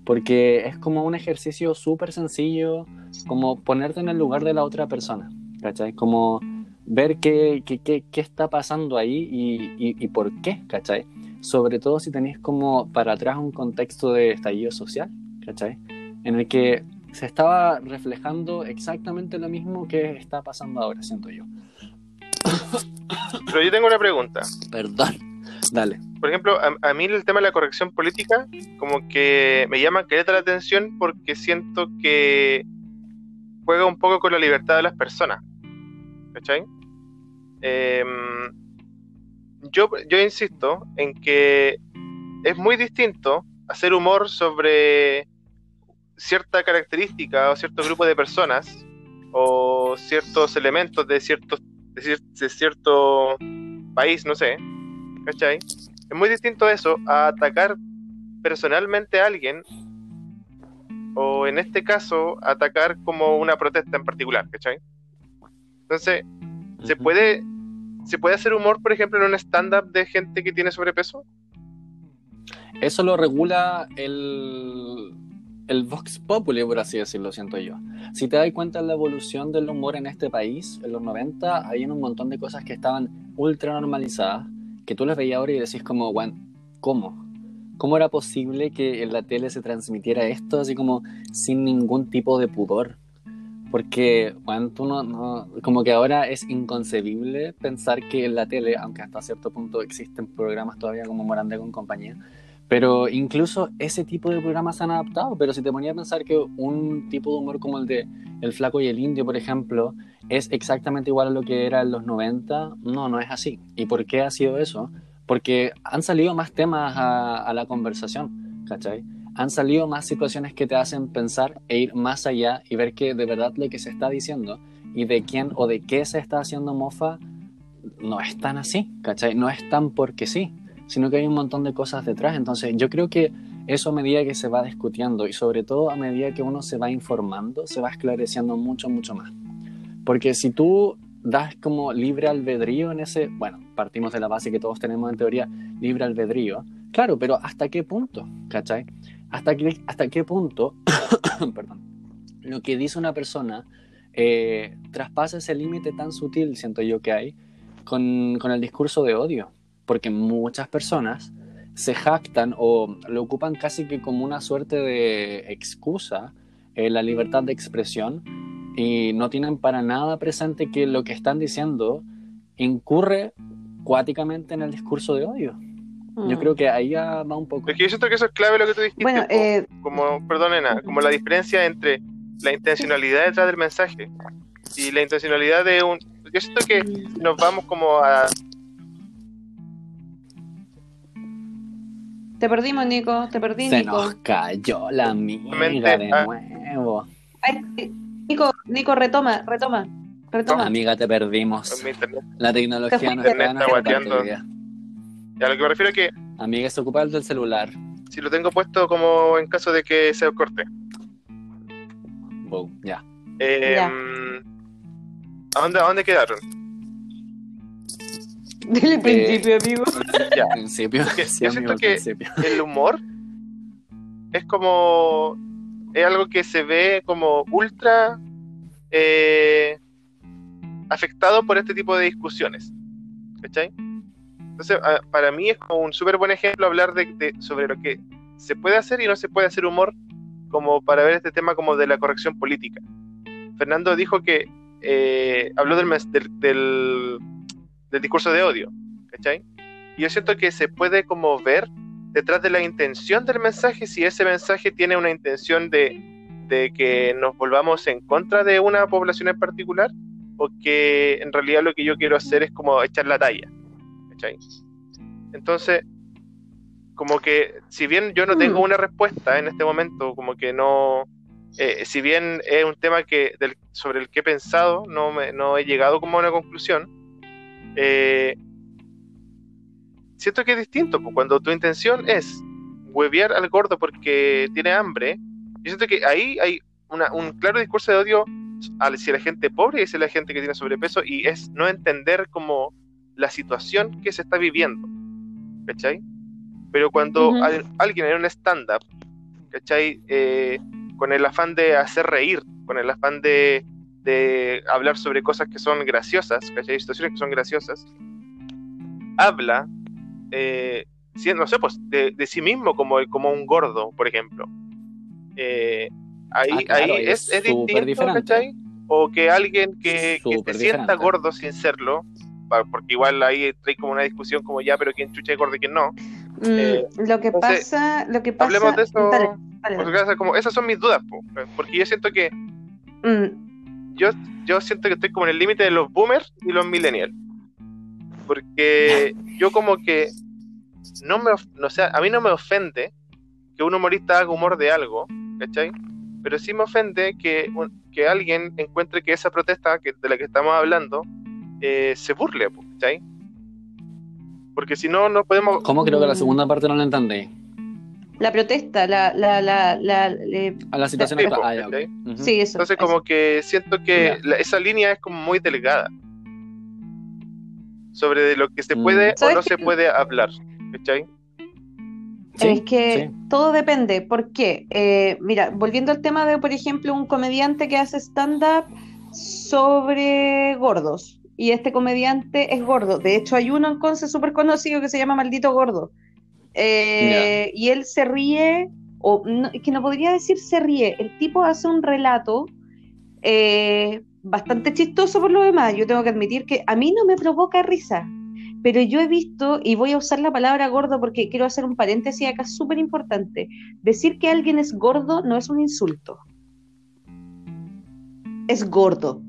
Porque es como un ejercicio súper sencillo, como ponerte en el lugar de la otra persona, ¿cachai? Como ver qué, qué, qué, qué está pasando ahí y, y, y por qué, ¿cachai? Sobre todo si tenéis como para atrás un contexto de estallido social, ¿cachai? En el que se estaba reflejando exactamente lo mismo que está pasando ahora, siento yo. Pero yo tengo una pregunta. Perdón. Dale. Por ejemplo, a, a mí el tema de la corrección política, como que me llama caleta la atención porque siento que juega un poco con la libertad de las personas. ¿Cachai? Em, yo, yo insisto en que es muy distinto hacer humor sobre cierta característica o cierto grupo de personas o ciertos elementos de ciertos de, cierto país, no sé, ¿cachai? Es muy distinto eso a atacar personalmente a alguien o en este caso atacar como una protesta en particular, ¿cachai? Entonces, ¿se puede se puede hacer humor, por ejemplo, en un stand-up de gente que tiene sobrepeso? Eso lo regula el, el Vox Populi, por así decirlo, siento yo. Si te das cuenta de la evolución del humor en este país, en los 90, hay un montón de cosas que estaban ultra normalizadas, que tú las veías ahora y decís como, bueno, ¿cómo? ¿Cómo era posible que en la tele se transmitiera esto así como sin ningún tipo de pudor? Porque, bueno, tú no, no, como que ahora es inconcebible pensar que en la tele, aunque hasta cierto punto existen programas todavía como Morandé con compañía, pero incluso ese tipo de programas se han adaptado. Pero si te ponía a pensar que un tipo de humor como el de El Flaco y el Indio, por ejemplo, es exactamente igual a lo que era en los 90, no, no es así. ¿Y por qué ha sido eso? Porque han salido más temas a, a la conversación, ¿cachai? Han salido más situaciones que te hacen pensar e ir más allá y ver que de verdad lo que se está diciendo y de quién o de qué se está haciendo mofa no es tan así, ¿cachai? No es tan porque sí sino que hay un montón de cosas detrás. Entonces yo creo que eso a medida que se va discutiendo y sobre todo a medida que uno se va informando, se va esclareciendo mucho, mucho más. Porque si tú das como libre albedrío en ese, bueno, partimos de la base que todos tenemos en teoría libre albedrío, claro, pero ¿hasta qué punto? ¿Cachai? ¿Hasta qué, hasta qué punto, perdón, lo que dice una persona eh, traspasa ese límite tan sutil, siento yo que hay, con, con el discurso de odio? Porque muchas personas se jactan o lo ocupan casi que como una suerte de excusa eh, la libertad de expresión y no tienen para nada presente que lo que están diciendo incurre cuáticamente en el discurso de odio. Yo mm. creo que ahí va un poco. Es que yo siento que eso es clave lo que tú dijiste. Bueno, eh... como, perdón, como la diferencia entre la intencionalidad detrás del mensaje y la intencionalidad de un. Yo siento que nos vamos como a Te perdimos, Nico. Te perdí, Se Nico. nos cayó la amiga de ah. nuevo. Nico, Nico, retoma, retoma. Retoma. Amiga, te perdimos. La tecnología no está guateando. Ya, lo que me refiero es que. Amiga, se ocupa el del celular. Si lo tengo puesto como en caso de que se corte. Wow, ya. Eh, ¿a, dónde, ¿A dónde quedaron? Del principio, amigo. Ya. Principio. yo siento que el humor es como. Es algo que se ve como ultra eh, afectado por este tipo de discusiones. ¿Cachai? Entonces, para mí es como un súper buen ejemplo hablar de, sobre lo que se puede hacer y no se puede hacer humor, como para ver este tema como de la corrección política. Fernando dijo que eh, habló del, del del discurso de odio, ¿cachai? Y yo siento que se puede como ver detrás de la intención del mensaje si ese mensaje tiene una intención de, de que nos volvamos en contra de una población en particular o que en realidad lo que yo quiero hacer es como echar la talla, ¿cachai? Entonces, como que si bien yo no tengo mm. una respuesta en este momento, como que no, eh, si bien es un tema que del, sobre el que he pensado, no, me, no he llegado como a una conclusión, eh, siento que es distinto, pues, cuando tu intención es huevear al gordo porque tiene hambre, yo siento que ahí hay un claro discurso de odio hacia la gente pobre y hacia la gente que tiene sobrepeso y es no entender como la situación que se está viviendo, ¿cachai? Pero cuando alguien en un stand-up, ¿cachai? Eh, con el afán de hacer reír, con el afán de de hablar sobre cosas que son graciosas, ¿cachai? Situaciones que son graciosas, habla, eh, no sé, pues, de, sí mismo como, como un gordo, por ejemplo. Eh, ahí ah, ahí es, es, distinto, ¿cachai? O que alguien que, que sienta gordo sin serlo, porque igual ahí trae como una discusión como ya, pero quién chucha es gordo y quién no. Mm, eh, lo que pasa, lo que pasa... Hablemos de eso. como, esas son mis dudas, porque yo siento que mm yo, yo siento que estoy como en el límite de los boomers y los millennials. Porque yo como que no me, no, sea, a mí no me ofende que un humorista haga humor de algo, ¿cachai? Pero sí me ofende que, que alguien encuentre que esa protesta que, de la que estamos hablando eh, se burle, ¿cachai? Porque si no, no podemos... ¿Cómo creo que la segunda parte no la entendí? La protesta, la... la, la, la, a la situación Sí, actual. Ah. Sí, eso. Entonces eso. como que siento que esa línea es como muy delgada sobre de lo que se puede Mm. o ¿Sabes no qué? se puede hablar, ¿cachai? Sí, es que sí. todo depende. ¿Por qué? Eh, mira, volviendo al tema de, por ejemplo, un comediante que hace stand-up sobre gordos. Y este comediante es gordo. De hecho, hay uno en Conce súper conocido que se llama Maldito Gordo. Eh, Y él se ríe, o no, es que no podría decir se ríe. El tipo hace un relato eh, bastante chistoso por lo demás. Yo tengo que admitir que a mí no me provoca risa. Pero yo he visto, y voy a usar la palabra gordo porque quiero hacer un paréntesis acá súper importante, decir que alguien es gordo no es un insulto. Es gordo.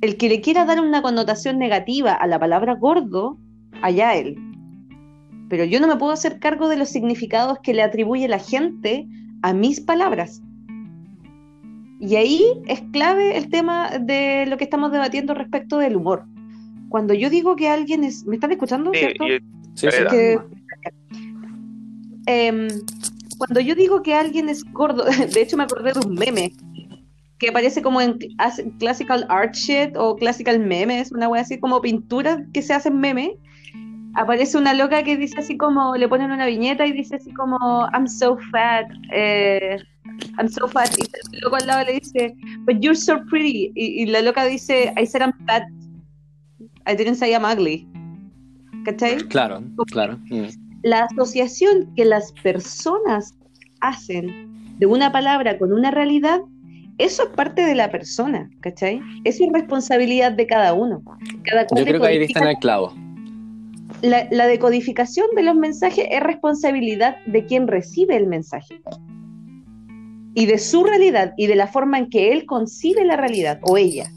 El que le quiera dar una connotación negativa a la palabra gordo, allá él. Pero yo no me puedo hacer cargo de los significados que le atribuye la gente a mis palabras. Y ahí es clave el tema de lo que estamos debatiendo respecto del humor. Cuando yo digo que alguien es... ¿Me están escuchando? Sí, ¿cierto? y- Sí, sí. Que- Em, cuando yo digo que alguien es gordo, de hecho me acordé de un meme que aparece como en as- classical art shit o classical memes, una wea así como pinturas que se hacen meme. Aparece una loca que dice así como, le ponen una viñeta y dice así como, I'm so fat, eh, I'm so fat. Y el loco al lado le dice, but you're so pretty. Y, y la loca dice, I said I'm fat. I didn't say I'm ugly. ¿Cachai? Claro, claro. Mm. la asociación que las personas hacen de una palabra con una realidad, eso es parte de la persona, ¿cachai? Eso es responsabilidad de cada uno. Cada cual Yo creo que ahí en decodifica- el clavo. La, la decodificación de los mensajes es responsabilidad de quien recibe el mensaje. Y de su realidad y de la forma en que él concibe la realidad, o ella.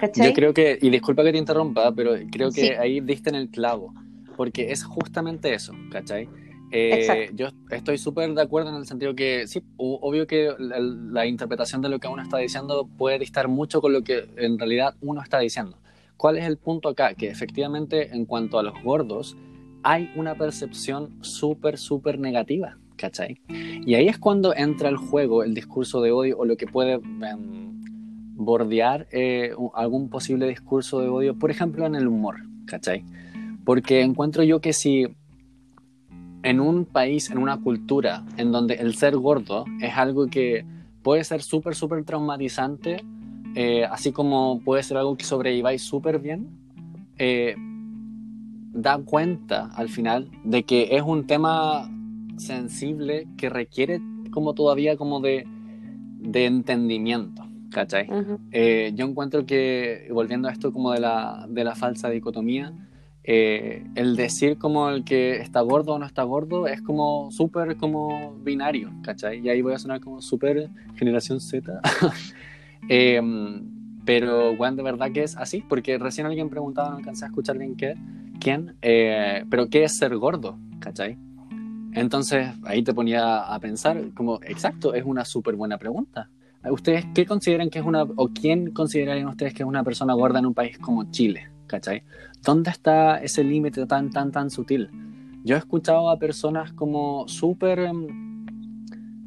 ¿Cachai? Yo creo que, y disculpa que te interrumpa, pero creo que Sí. ahí diste en el clavo, porque es justamente eso, ¿cachai? Eh, yo estoy súper de acuerdo en el sentido que, sí, obvio que la, la interpretación de lo que uno está diciendo puede distar mucho con lo que en realidad uno está diciendo. ¿Cuál es el punto acá? Que efectivamente en cuanto a los gordos, hay una percepción súper, súper negativa, ¿cachai? Y ahí es cuando entra el juego el discurso de odio o lo que puede em, bordear eh, algún posible discurso de odio, por ejemplo, en el humor, ¿cachai? Porque encuentro yo que si en un país, en una cultura, en donde el ser gordo es algo que puede ser súper, súper traumatizante, eh, así como puede ser algo que sobreviváis súper bien, eh, da cuenta al final de que es un tema sensible que requiere como todavía como de, de entendimiento, ¿cachai? Ujú. Eh, yo encuentro que, volviendo a esto como de la, de la falsa dicotomía, eh, el decir como el que está gordo o no está gordo es como súper como binario, ¿cachai? Y ahí voy a sonar como súper generación Z. Eh, pero, bueno, de verdad que es así, porque recién alguien preguntaba, no alcancé a escuchar bien qué, quién, eh, pero ¿qué es ser gordo? ¿cachai? Entonces ahí te ponía a pensar, como, exacto, es una súper buena pregunta. ¿Ustedes qué consideran que es una, o quién considerarían ustedes que es una persona gorda en un país como Chile? ¿Cachai? ¿Dónde está ese límite tan, tan, tan sutil? Yo he escuchado a personas como súper, em,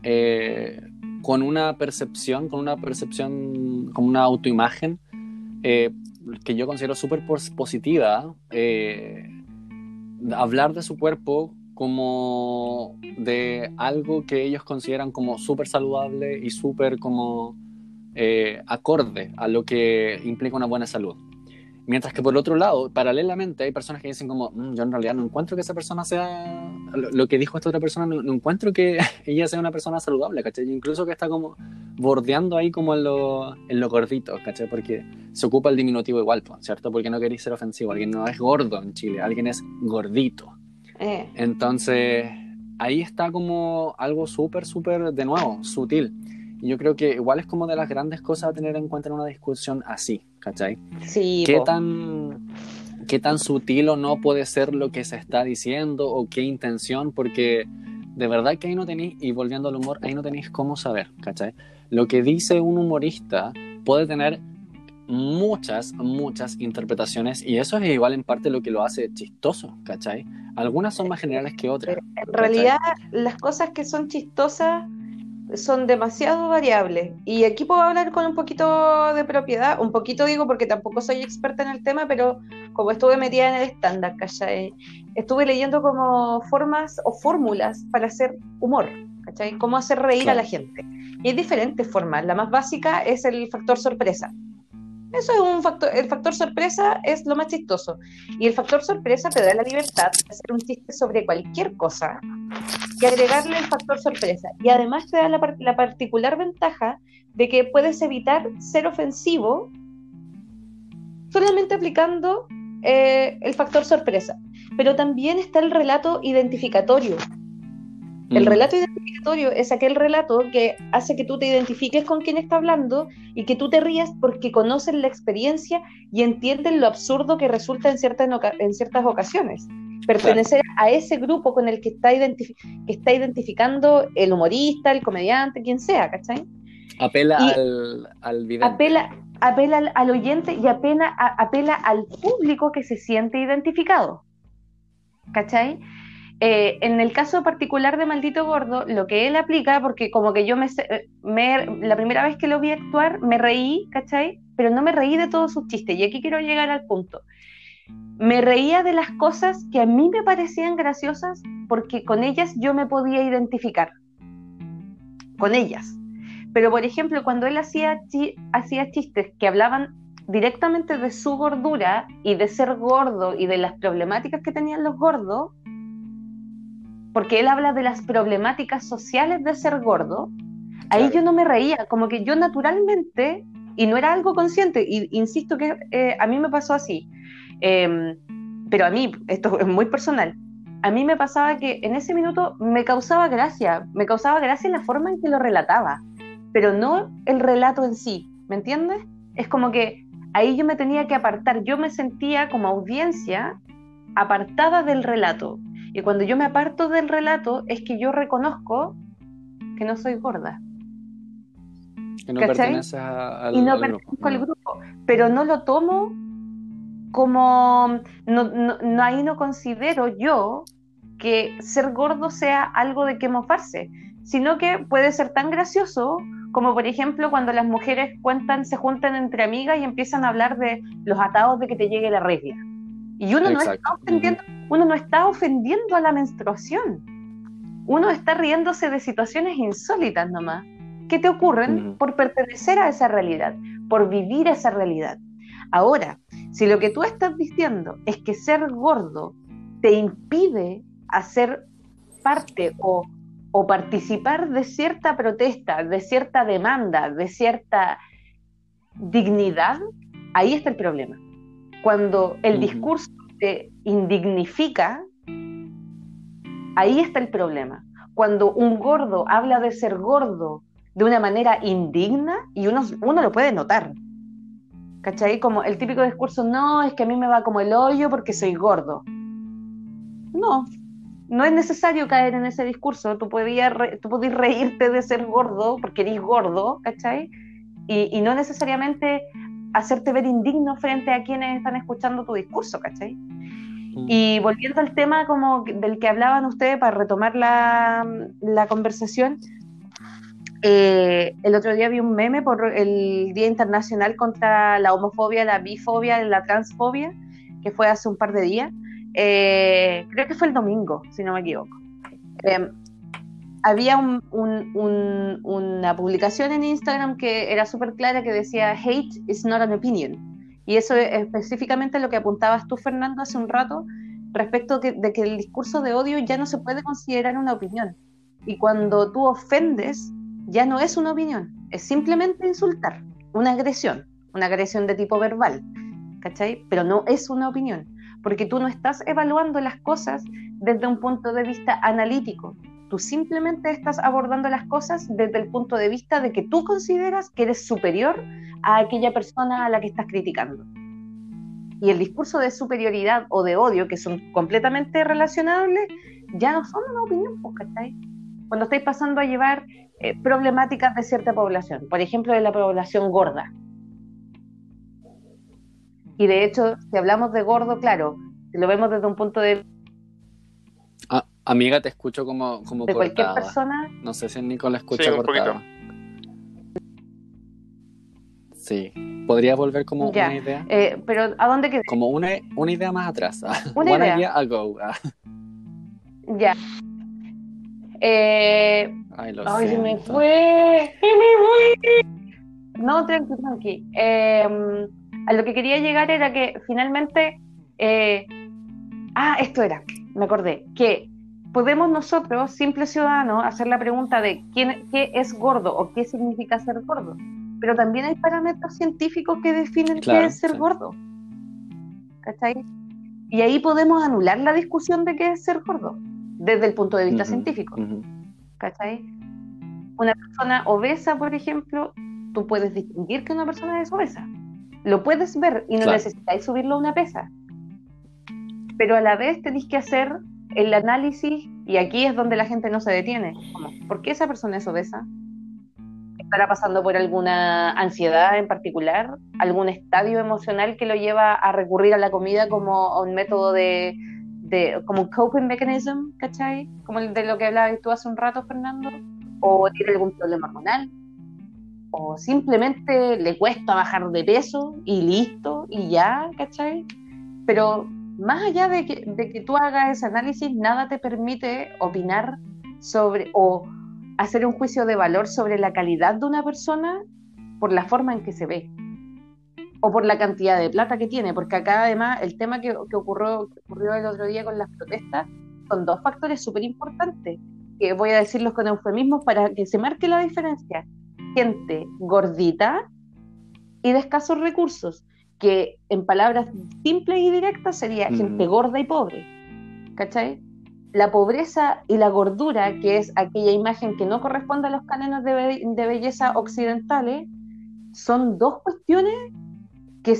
eh, con una percepción, con una percepción, como una autoimagen, eh, que yo considero súper pos- positiva, eh, hablar de su cuerpo como de algo que ellos consideran como súper saludable y súper como eh, acorde a lo que implica una buena salud. Mientras que por otro lado, paralelamente, hay personas que dicen como, "Mm, yo en realidad no encuentro que esa persona sea, lo, lo que dijo esta otra persona, no, no encuentro que ella sea una persona saludable, ¿cachai? Incluso que está como bordeando ahí como en lo, en lo gordito, ¿cachai? Porque se ocupa el diminutivo igual, ¿cierto? Porque no queréis ser ofensivo, alguien no es gordo en Chile, alguien es gordito. Eh, Entonces, ahí está como algo súper, súper, de nuevo, sutil. Y yo creo que igual es como de las grandes cosas a tener en cuenta en una discusión así, ¿cachai? sí, ¿Qué tan, qué tan sutil o no puede ser lo que se está diciendo o qué intención, porque de verdad que ahí no tenéis, y volviendo al humor, ahí no tenéis cómo saber, ¿cachai? Lo que dice un humorista puede tener muchas, muchas interpretaciones y eso es igual en parte lo que lo hace chistoso, ¿cachai? Algunas son más generales que otras. En realidad, las cosas que son chistosas son demasiado variables. Y aquí puedo hablar con un poquito de propiedad, un poquito digo porque tampoco soy experta en el tema, pero como estuve metida en el estándar, ¿cachai? Estuve leyendo como formas o fórmulas para hacer humor, ¿cachai? Cómo hacer reír a la gente. Y hay diferentes formas. La más básica es el factor sorpresa. Eso es un factor, el factor sorpresa es lo más chistoso. Y el factor sorpresa te da la libertad de hacer un chiste sobre cualquier cosa y agregarle el factor sorpresa. Y además te da la, la particular ventaja de que puedes evitar ser ofensivo solamente aplicando eh, el factor sorpresa. Pero también está el relato identificatorio. El mm. relato identificatorio es aquel relato que hace que tú te identifiques con quien está hablando y que tú te rías porque conocen la experiencia y entienden lo absurdo que resulta en, ciertas, en ciertas ocasiones. Pertenecer a ese grupo con el que está, que está identificando el humorista, el comediante, quien sea, ¿cachai? Apela al, al vidente. Apela, apela al, oyente y apela, apela al público que se siente identificado. ¿Cachai? Eh, en el caso particular de Maldito Gordo, lo que él aplica, porque como que yo me, me, la primera vez que lo vi actuar, me reí, ¿cachai? Pero no me reí de todos sus chistes, y aquí quiero llegar al punto. Me reía de las cosas que a mí me parecían graciosas porque con ellas yo me podía identificar. Con ellas. Pero, por ejemplo, cuando él hacía, hacía chistes que hablaban directamente de su gordura y de ser gordo y de las problemáticas que tenían los gordos, porque él habla de las problemáticas sociales de ser gordo, ahí yo no me reía, como que yo naturalmente, y no era algo consciente, y insisto que eh, a mí me pasó así, em, pero a mí, esto es muy personal, a mí me pasaba que en ese minuto me causaba gracia, me causaba gracia la forma en que lo relataba, pero no el relato en sí, ¿me entiendes? Es como que ahí yo me tenía que apartar, yo me sentía como audiencia apartada del relato, y cuando yo me aparto del relato es que yo reconozco que no soy gorda. Que no perteneces al, y no pertenezco al grupo. Pero no lo tomo como. No, ahí no considero yo que ser gordo sea algo de que mofarse, sino que puede ser tan gracioso como por ejemplo cuando las mujeres cuentan, se juntan entre amigas y empiezan a hablar de los atados de que te llegue la regla. Y uno no está ofendiendo, uno no está ofendiendo a la menstruación. Uno está riéndose de situaciones insólitas nomás, que te ocurren por pertenecer a esa realidad, por vivir esa realidad. Ahora, si lo que tú estás diciendo es que ser gordo te impide hacer parte o, o participar de cierta protesta, de cierta demanda, de cierta dignidad, ahí está el problema cuando el discurso te indignifica, ahí está el problema. Cuando un gordo habla de ser gordo de una manera indigna, y uno, lo puede notar. ¿Cachai? Como el típico discurso, no, es que a mí me va como el hoyo porque soy gordo. No, no es necesario caer en ese discurso. Tú podías, tú podías reírte de ser gordo porque eres gordo, ¿cachai? Y, y, no necesariamente hacerte ver indigno frente a quienes están escuchando tu discurso, ¿cachai? Mm. Y volviendo al tema como del que hablaban ustedes para retomar la, la conversación, eh, el otro día vi un meme por el Día Internacional contra la homofobia, la bifobia, la transfobia, que fue hace un par de días. Eh, creo que fue el domingo, si no me equivoco. Eh, había una publicación en Instagram que era súper clara que decía hate is not an opinion. Y eso es específicamente lo que apuntabas tú, Fernando, hace un rato, respecto de que el discurso de odio ya no se puede considerar una opinión. Y cuando tú ofendes, ya no es una opinión, es simplemente insultar, una agresión, una agresión de tipo verbal, ¿cachai? Pero no es una opinión, porque tú no estás evaluando las cosas desde un punto de vista analítico, Tú simplemente estás abordando las cosas desde el punto de vista de que tú consideras que eres superior a aquella persona a la que estás criticando. y el discurso de superioridad o de odio, que son completamente relacionables, ya no son una opinión, pues, ¿cachai? Cuando estáis pasando a llevar eh, problemáticas de cierta población, por ejemplo, de la población gorda. Y de hecho, si hablamos de gordo, claro, si lo vemos desde un punto de Ah, amiga, te escucho como, como de cualquier persona, No sé si Nico la escucha Sí, un cortada. Sí. ¿Podría volver como Ya. una idea? eh, pero ¿a dónde quedé? Como una, una idea más atrás. Una One idea. ago. Ah, Ya. Eh, Ay, lo Ay, se me siento. fue. Se me fue. No, tranqui, tranqui. Eh, a lo que quería llegar era que finalmente. eh, ah, esto era, me acordé. Que podemos nosotros, simples ciudadanos, hacer la pregunta de quién, qué es gordo o qué significa ser gordo. Pero también hay parámetros científicos que definen Claro, qué es ser sí. gordo. ¿Cachai? Y ahí podemos anular la discusión de qué es ser gordo, desde el punto de vista Ujú, científico. ujú. ¿cachai? Una persona obesa, por ejemplo, tú puedes distinguir que una persona es obesa. Lo puedes ver y no Claro. necesitáis subirlo a una pesa. Pero a la vez tenéis que hacer el análisis, y aquí es donde la gente no se detiene. Como, ¿Por qué esa persona es obesa? ¿Estará pasando por alguna ansiedad en particular? ¿Algún estadio emocional que lo lleva a recurrir a la comida como un método de, de como un coping mechanism, ¿cachai? Como el de lo que hablabas tú hace un rato, Fernando. O tiene algún problema hormonal. O simplemente le cuesta bajar de peso y listo, y ya, ¿cachai? Pero más allá de que, de que tú hagas ese análisis, nada te permite opinar sobre o hacer un juicio de valor sobre la calidad de una persona por la forma en que se ve o por la cantidad de plata que tiene, porque acá además el tema que, que ocurrió, que ocurrió el otro día con las protestas son dos factores súper importantes, que voy a decirlos con eufemismos para que se marque la diferencia. Gente gordita y de escasos recursos, que en palabras simples y directas sería Mm. gente gorda y pobre. ¿Cachai? La pobreza y la gordura, que es aquella imagen que no corresponde a los cánones de, be- de belleza occidentales, son dos cuestiones que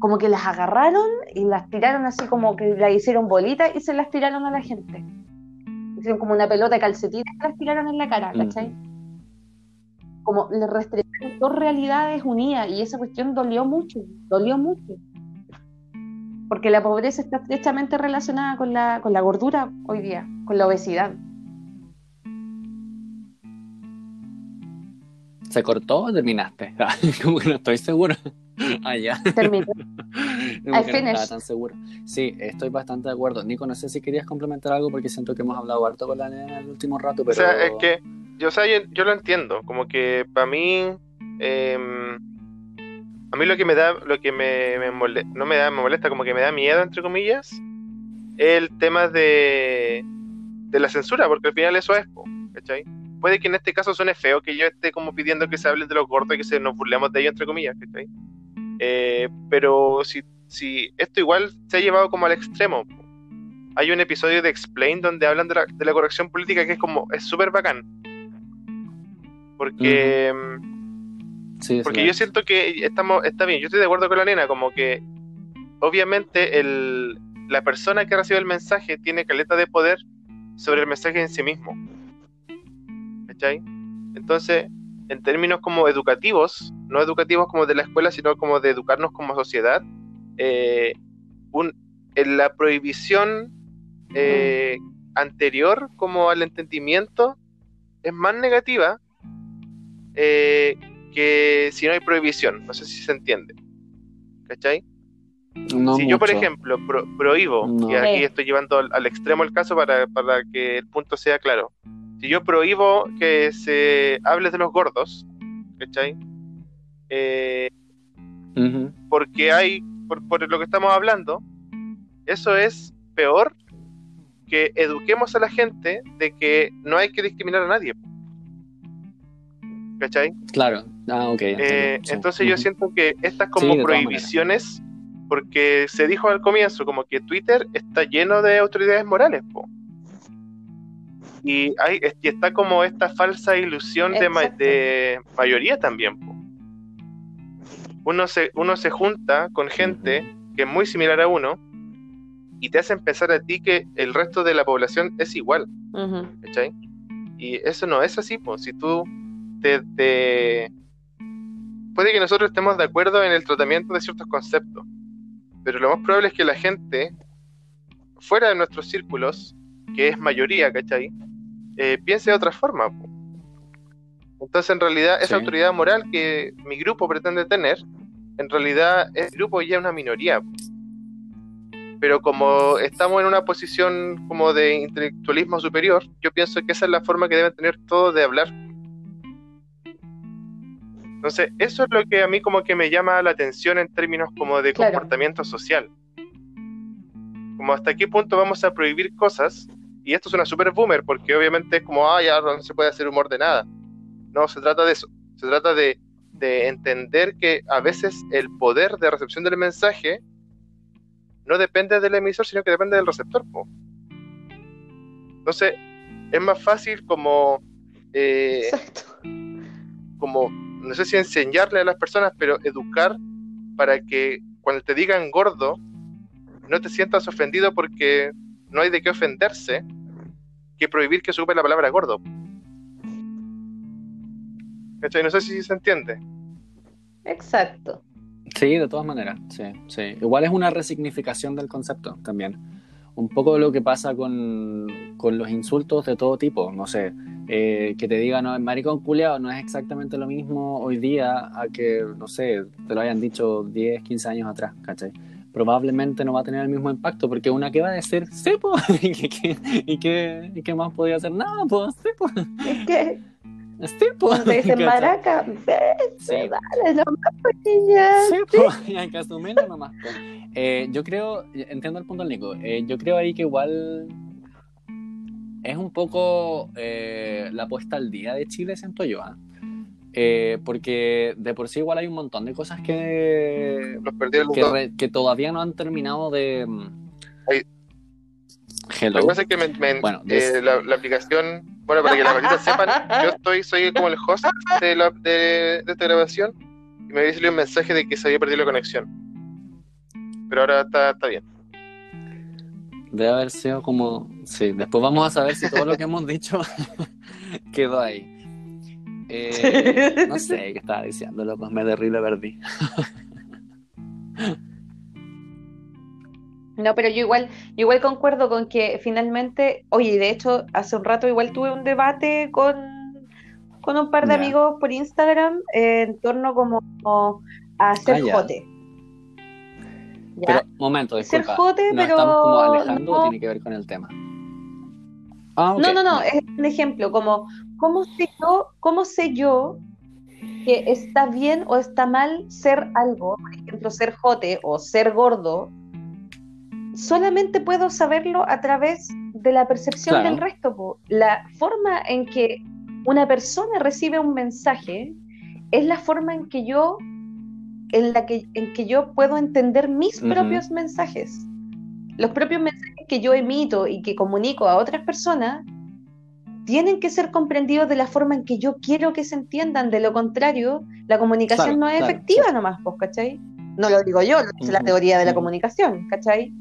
como que las agarraron y las tiraron así como que las hicieron bolitas y se las tiraron a la gente. Hicieron como una pelota de calcetines y las tiraron en la cara, ¿cachai? Como le restringieron dos realidades unidas y esa cuestión dolió mucho, dolió mucho. Porque la pobreza está estrechamente relacionada con la, con la gordura hoy día, con la obesidad. ¿Se cortó o terminaste? Como que no estoy seguro. Ah, ya. Termino. I no estaba finished. tan seguro. Sí, estoy bastante de acuerdo. Nico, no sé si querías complementar algo porque siento que hemos hablado harto con la nena en el último rato, pero... O sea, es que yo, o sea, yo, yo lo entiendo, como que para mí, em, a mí lo que me da, lo que me, me mole- no me da, me molesta, como que me da miedo, entre comillas, es el tema de, de la censura, porque al final eso es, ¿cachai? Puede que en este caso suene feo que yo esté como pidiendo que se hable de los gordos y que se nos burlemos de ellos, entre comillas, ¿cachai? Eh, pero si, si esto igual se ha llevado como al extremo, hay un episodio de Explain donde hablan de la, de la corrección política que es como, es súper bacán. Porque, mm, Sí, porque yo siento que estamos, está bien, yo estoy de acuerdo con la nena, como que obviamente el, la persona que recibe el mensaje tiene caleta de poder sobre el mensaje en sí mismo. ¿Cachai? Entonces, en términos como educativos, no educativos como de la escuela, sino como de educarnos como sociedad, eh, un, en la prohibición eh, anterior como al entendimiento es más negativa eh, que si no hay prohibición. No sé si se entiende. ¿Cachai? no si yo, por ejemplo, pro- prohíbo, No. y aquí estoy llevando al, al extremo el caso para, para que el punto sea claro. Si yo prohíbo que se hable de los gordos, ¿cachai? Eh, porque hay, por, por lo que estamos hablando, eso es peor que eduquemos a la gente de que no hay que discriminar a nadie. ¿Cachai? Claro. Ah, ok. Eh, sí. entonces yo siento que estas como prohibiciones, porque se dijo al comienzo como que Twitter está lleno de autoridades morales, po. Y, hay, y está como esta falsa ilusión de, ma- de mayoría también, po. Uno se, uno se junta con gente que es muy similar a uno y te hacen pensar a ti que el resto de la población es igual. ¿Cachai? Y eso no es así, pues si tú te, te... Puede que nosotros estemos de acuerdo en el tratamiento de ciertos conceptos, pero lo más probable es que la gente fuera de nuestros círculos, que es mayoría, ¿cachai? Eh, piense de otra forma. Entonces, en realidad, esa autoridad moral que mi grupo pretende tener, en realidad, el grupo ya es una minoría. Pero como estamos en una posición como de intelectualismo superior, yo pienso que esa es la forma que deben tener todos de hablar. Entonces, eso es lo que a mí como que me llama la atención en términos como de comportamiento social. Como hasta qué punto vamos a prohibir cosas, y esto es una super boomer, porque obviamente es como, ah, ya no se puede hacer humor de nada. No, se trata de eso. Se trata de, entender que a veces el poder de recepción del mensaje no depende del emisor, sino que depende del receptor. Entonces, es más fácil como... Eh, como no sé si enseñarle a las personas, pero educar para que cuando te digan gordo, no te sientas ofendido porque no hay de qué ofenderse, que prohibir que se ocupe la palabra gordo. No sé si se entiende. Exacto. Sí, de todas maneras, sí, sí. Igual es una resignificación del concepto también. Un poco lo que pasa con, con los insultos de todo tipo, no sé, eh, que te digan, no, maricón culeado no es exactamente lo mismo hoy día a que, no sé, te lo hayan dicho 10, 15 años atrás, ¿cachai? Probablemente no va a tener el mismo impacto, porque una que va a decir, sí, pues, ¿y qué, y, qué, y qué más podía hacer? Nada, pues, sí, pues. Es que... Sí, pues. Dicen maraca, sí, dale, nomás, niña. Sí, pues, hay que asumirlo nomás. Pues. Eh, yo creo, entiendo el punto del Nico, eh, yo creo ahí que igual es un poco eh, la puesta al día de Chile, siento yo. ¿ah? Eh, porque de por sí igual hay un montón de cosas que, que, todavía no han terminado de... Hello. Lo que pasa es que me, bueno, eh, la, aplicación, bueno, para que las maritas sepan, yo estoy, soy como el host de, la, de, esta grabación y me había salido un mensaje de que se había perdido la conexión. Pero ahora está, está bien. Debe haber sido como. Sí, después vamos a saber si todo lo que hemos dicho quedó ahí. Eh, no sé qué estaba diciendo, loco, me derrible perdí. No, pero yo igual, igual concuerdo con que finalmente, oye, de hecho, hace un rato igual tuve un debate con, con un par de amigos por Instagram en torno como a hacer ah, jote. Pero, momento, disculpa. ¿No estamos como alejando o tiene que ver con el tema? Ah, no, no, no, es un ejemplo, como, ¿cómo sé yo, cómo sé yo que está bien o está mal ser algo? Por ejemplo, ser jote o ser gordo. Solamente puedo saberlo a través de la percepción del resto. La forma en que una persona recibe un mensaje es la forma en que yo en la que, en que yo puedo entender mis propios mensajes. Los propios mensajes que yo emito y que comunico a otras personas tienen que ser comprendidos de la forma en que yo quiero que se entiendan. De lo contrario, la comunicación no es efectiva nomás, pues, ¿cachai? No lo digo yo, lo dice la teoría de la comunicación, ¿cachai?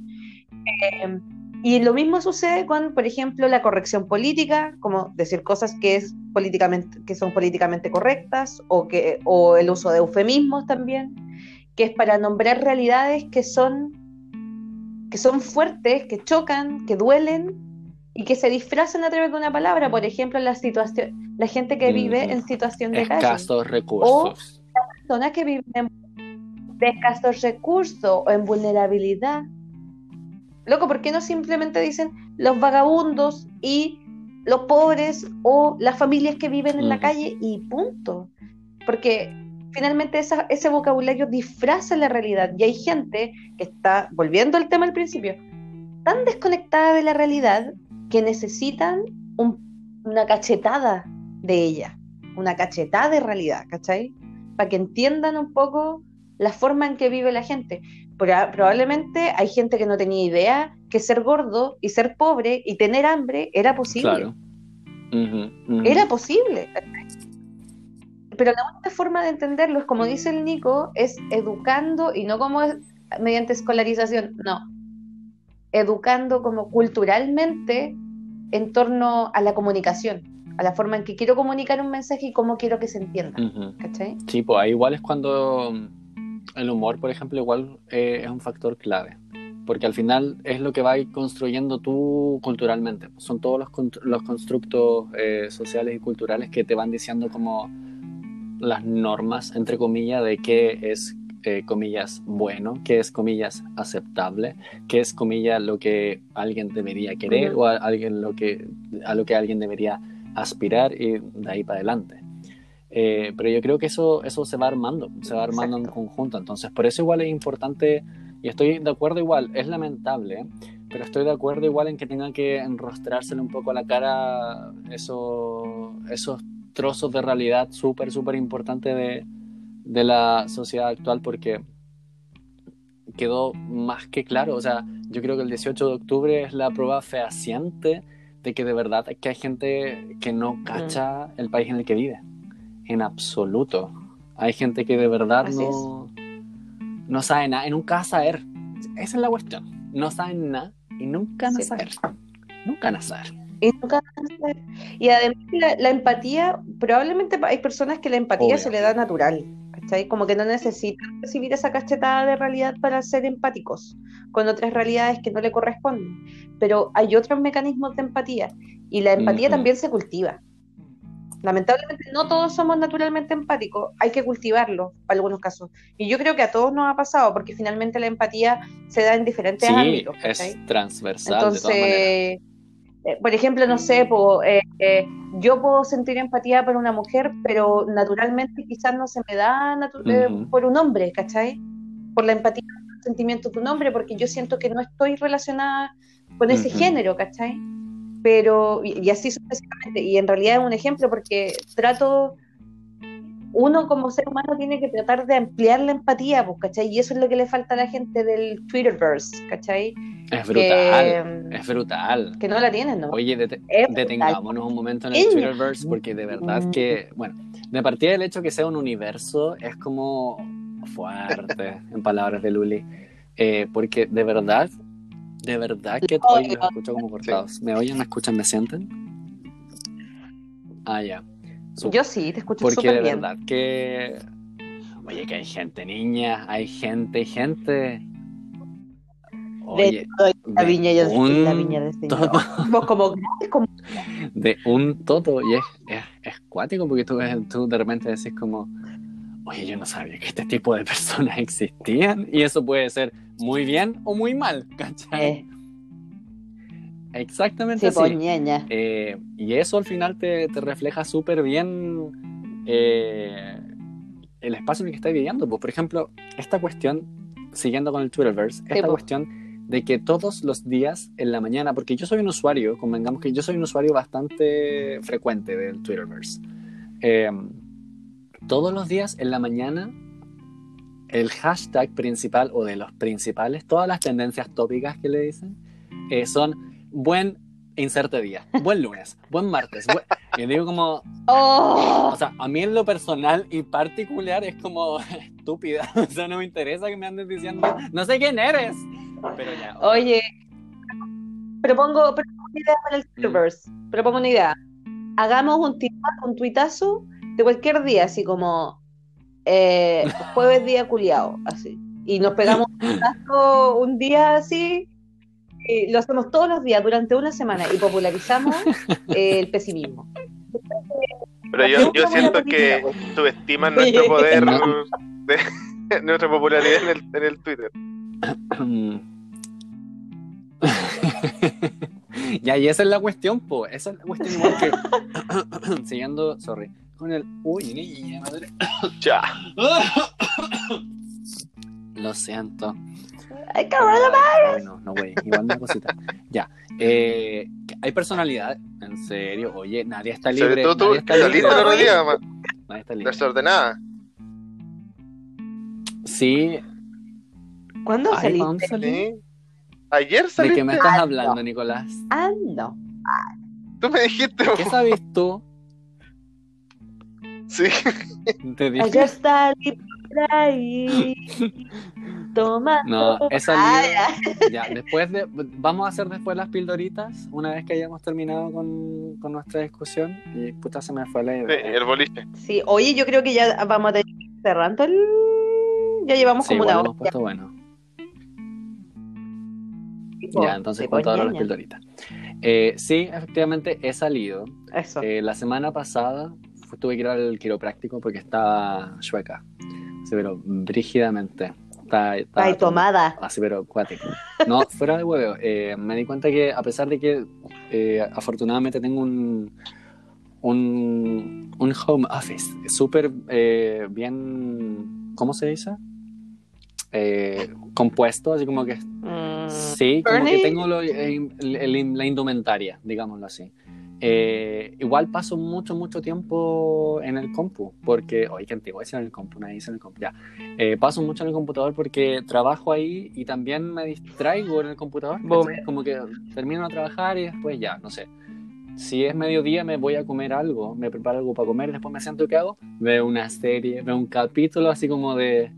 Eh, y lo mismo sucede con, por ejemplo, la corrección política, como decir cosas que, es políticamente, que son políticamente correctas, o, que, o el uso de eufemismos también, que es para nombrar realidades que son, que son fuertes, que chocan, que duelen y que se disfrazan a través de una palabra. Por ejemplo, la, situación, la gente que vive en situación de escasos recursos. O la persona que vive de escasos recursos o en vulnerabilidad Loco, ¿por qué no simplemente dicen los vagabundos y los pobres o las familias que viven en la calle y punto? Porque finalmente ese vocabulario disfraza la realidad y hay gente que está, volviendo al tema al principio, tan desconectada de la realidad que necesitan una cachetada de ella, una cachetada de realidad, ¿cachai? Para que entiendan un poco la forma en que vive la gente probablemente hay gente que no tenía idea que ser gordo y ser pobre y tener hambre era posible. Era posible. Pero la única forma de entenderlo es, como dice el Nico, es educando y no como mediante escolarización, no. Educando como culturalmente en torno a la comunicación, a la forma en que quiero comunicar un mensaje y cómo quiero que se entienda. Sí, pues ahí igual es cuando mm, el humor, por ejemplo, igual eh, es un factor clave. Porque al final es lo que va a ir construyendo tú culturalmente. Son todos los, los constructos eh, sociales y culturales que te van diciendo como las normas, entre comillas, de qué es, eh, comillas, bueno, qué es, comillas, aceptable, qué es, comillas, lo que alguien debería querer o a, alguien lo que, a lo que alguien debería aspirar y de ahí para adelante. Eh, pero yo creo que eso, eso se va armando, se va armando Exacto. en conjunto. Entonces, por eso igual es importante, y estoy de acuerdo igual, es lamentable, pero estoy de acuerdo igual en que tengan que enrostrársele un poco a la cara eso, esos trozos de realidad súper, súper importantes de, de la sociedad actual, porque quedó más que claro. O sea, yo creo que el 18 de octubre es la prueba fehaciente de que de verdad que hay gente que no cacha el país en el que vive. En absoluto. Hay gente que de verdad Así no, no sabe nada y nunca va a saber. Esa es la cuestión. No saben nada y nunca van a Sí. saber. Nunca van a saber. Y, nunca- y además la, la empatía, probablemente hay personas que la empatía Obvio. se le da natural, ¿cachai? Como que no necesitan recibir esa cachetada de realidad para ser empáticos con otras realidades que no le corresponden. Pero hay otros mecanismos de empatía y la empatía también se cultiva. Lamentablemente no todos somos naturalmente empáticos, hay que cultivarlo para algunos casos. Y yo creo que a todos nos ha pasado, porque finalmente la empatía se da en diferentes Sí, ámbitos. es ¿cachai? transversal de todas maneras. Eh, por ejemplo, no sé, po, eh, eh, yo puedo sentir empatía por una mujer, pero naturalmente quizás no se me da Ujú. por un hombre, ¿cachai? Por la empatía, por el sentimiento de un hombre, porque yo siento que no estoy relacionada con ese género, ¿cachai? Pero, y, y así sucesivamente, y en realidad es un ejemplo porque trato, uno como ser humano tiene que tratar de ampliar la empatía, pues, ¿cachai? Y eso es lo que le falta a la gente del Twitterverse, ¿cachai? Es brutal. Que, Es brutal. que no la tienen, ¿no? Oye, detengámonos un momento en el. Twitterverse porque de verdad que, bueno, de partida del hecho que sea un universo es como fuerte, en palabras de Luli, Eh, porque de verdad, de verdad que hoy los escucho como cortados. ¿Me oyen, me escuchan, me sienten? Ah, ya. Yo sí, te escucho Porque súper de bien. verdad que. Oye, que hay gente, niña, hay gente, gente. Oye, la de viña yo un la viña del Señor. como, como de un todo y es, es, es cuático porque tú, tú de repente decís como, oye, yo no sabía que este tipo de personas existían y eso puede ser muy bien o muy mal, ¿cachai? eh, Exactamente sí, pues, así. poñeña. Eh, y eso al final te, te refleja súper bien eh, el espacio en el que estás viviendo. Pues, por ejemplo, esta cuestión, siguiendo con el Twitterverse, esta po. cuestión de que todos los días en la mañana, porque yo soy un usuario, convengamos que yo soy un usuario bastante frecuente del Twitterverse, eh, todos los días en la mañana el hashtag principal o de los principales, todas las tendencias tópicas que le dicen, eh, son buen inserte día, buen lunes, buen martes. buen- Y digo como, ¡Oh! o sea, a mí en lo personal y particular es como estúpida. O sea, no me interesa que me andes diciendo, no sé quién eres. Pero ya. Oye, propongo, propongo una idea para el Twitterverse. Propongo una idea. Hagamos un, tuita- un tuitazo de cualquier día, así como eh, jueves día culiao, así. Y nos pegamos un tuitazo un día así. Y lo hacemos todos los días durante una semana y popularizamos eh, el pesimismo. Pero yo, yo siento que subestiman nuestro poder, de, nuestra popularidad en el, en el Twitter. ya, y esa es la cuestión, po. Esa es la cuestión igual que. Siguiendo, sorry. Con el. Uy, niña, madre. Ya. Lo siento. ¡Ay, cabrón! Ay, no, no, güey. Igual una cosita. Ya. Eh, hay personalidad. En serio. Oye, nadie está libre. Sobre todo tú, nadie está libre. el otro día, Nadie está libre. desordenada. Sí. ¿Cuándo Ay, ¿pa' saliste? salí? Ayer ¿De saliste. qué me estás Ah, hablando, no. Nicolás? Ah, no. Tú me dijiste. ¿Qué sabes tú? Sí. Te dije. Ayer salí por ahí. tomando. No, he Ah, salido. Ya, después de. Vamos a hacer después las pildoritas, una vez que hayamos terminado con, con nuestra discusión. Y puta, se me fue la Sí, idea. el boliche. Sí, oye, yo creo que ya vamos a tener cerrando el... Ya llevamos Sí, como una hora. hemos puesto bueno. tipo, Ya, entonces tipo cuento ahora las pildoritas. Eh, sí, efectivamente he salido. Eso. Eh, la semana pasada tuve que ir al quiropráctico porque estaba chueca. Así, pero brígidamente. Está, está Ay, tomada. Así, pero cuático. No, fuera de huevo. eh, me di cuenta que a pesar de que eh, afortunadamente tengo un, un, un home office súper eh, bien, ¿cómo se dice? Compuesto, así como que Mm, Sí, como que tengo lo- el- el- la indumentaria, digámoslo así. Eh, igual paso mucho, mucho tiempo en el compu, porque, oye, qué antiguo en el compu, nadie dice en el compu, ya. Eh, paso mucho en el computador porque trabajo ahí y también me distraigo en el computador. Como que termino de trabajar y después ya, no sé. Si es mediodía me voy a comer algo, me preparo algo para comer, después me siento qué hago, veo una serie, veo un capítulo así como de,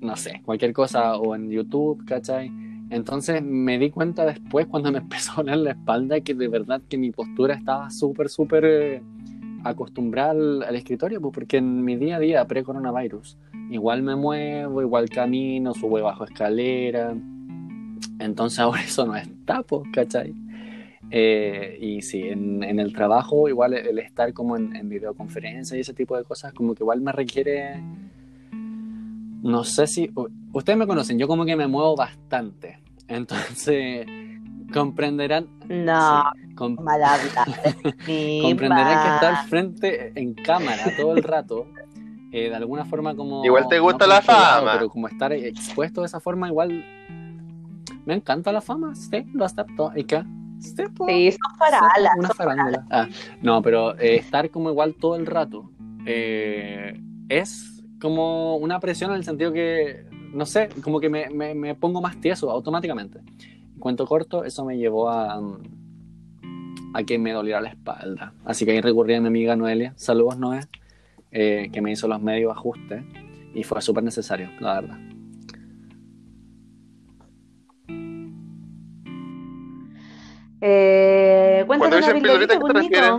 no sé, cualquier cosa o en YouTube, ¿cachai? Entonces me di cuenta después cuando me empezó a doler la espalda que de verdad que mi postura estaba súper, súper eh, acostumbrada al, escritorio, pues porque en mi día a día pre-coronavirus igual me muevo, igual camino, subo y bajo escalera. Entonces ahora eso no está, pues, ¿cachai? Eh, y sí, en, el trabajo igual el estar como en, en videoconferencia y ese tipo de cosas como que igual me requiere no sé si ustedes me conocen, yo como que me muevo bastante. Entonces, comprenderán No, sí, com- mal hablar. comprenderán que estar frente en cámara todo el rato eh, de alguna forma como Igual te gusta no la fama. pero como estar expuesto de esa forma igual me encanta la fama, sí, lo acepto. ¿Y qué? Sí, pues. Sí, son paralas. Una son farándula. Ah, no, pero eh, estar como igual todo el rato eh, es como una presión en el sentido que, no sé, como que me, me- me pongo más tieso automáticamente. Cuento corto, eso me llevó a, a que me doliera la espalda. Así que ahí recurrí a mi amiga Noelia. Saludos, Noé, eh, que me hizo los medios ajustes y fue súper necesario, la verdad. Eh, Cuando cuéntanos pildorita, ¿a qué te refieres?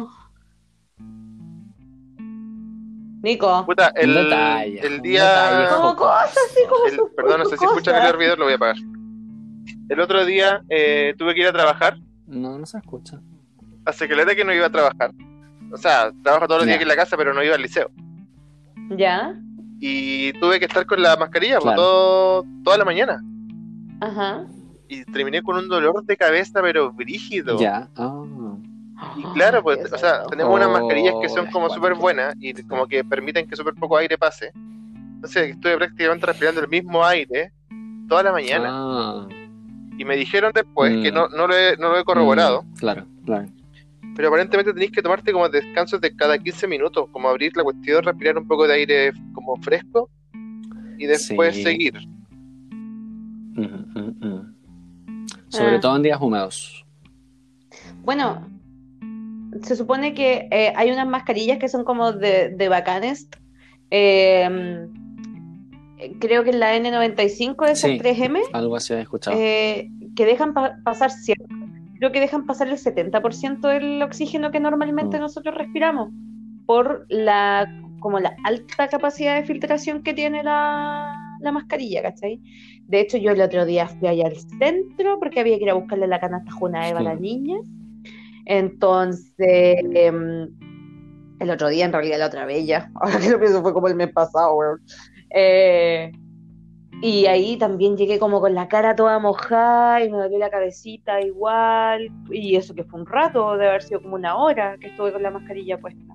Nico. Puta, el, día. detalle. Como cosas como el- perdón, no sé si escuchan el ruido, lo voy a apagar. El otro día eh, tuve que ir a trabajar. No, no se escucha. Hace que que no iba a trabajar. O sea, trabajo todos los días aquí en la casa, pero no iba al liceo. Ya, Y tuve que estar con la mascarilla por Claro. todo, toda la mañana. ajá. Y terminé con un dolor de cabeza, pero brígido. Ya. Ah. Y claro, pues, o sea, tenemos unas Oh, mascarillas que son como es súper buenas y como que permiten que súper poco aire pase. Entonces estuve prácticamente respirando el mismo aire toda la mañana. Ah. Y me dijeron después Mm. que no, no, lo he, no lo he corroborado, Mm, claro, claro. pero aparentemente tenéis que tomarte como descansos de cada 15 minutos, como abrir la cuestión, respirar un poco de aire como fresco y después Sí. seguir. Mm, mm, mm. Sobre Ah. todo en días húmedos. Bueno, se supone que eh, hay unas mascarillas que son como de, de bacanes. Eh, creo que es la N95 es Sí. el 3M, Algo así he escuchado. eh, que dejan pa- pasar cierto. Creo que dejan pasar el 70% del oxígeno que normalmente Mm. nosotros respiramos por la como la alta capacidad de filtración que tiene la, la mascarilla, ¿cachai? De hecho, yo el otro día fui allá al centro porque había que ir a buscarle la canasta Juna Eva a la Sí. niña. Entonces, em, el otro día, en realidad la otra vez ya, ahora que lo pienso fue como el mes pasado, weón. Eh, y ahí también llegué como con la cara toda mojada y me dolió la cabecita igual. Y eso que fue un rato, de haber sido como una hora que estuve con la mascarilla puesta.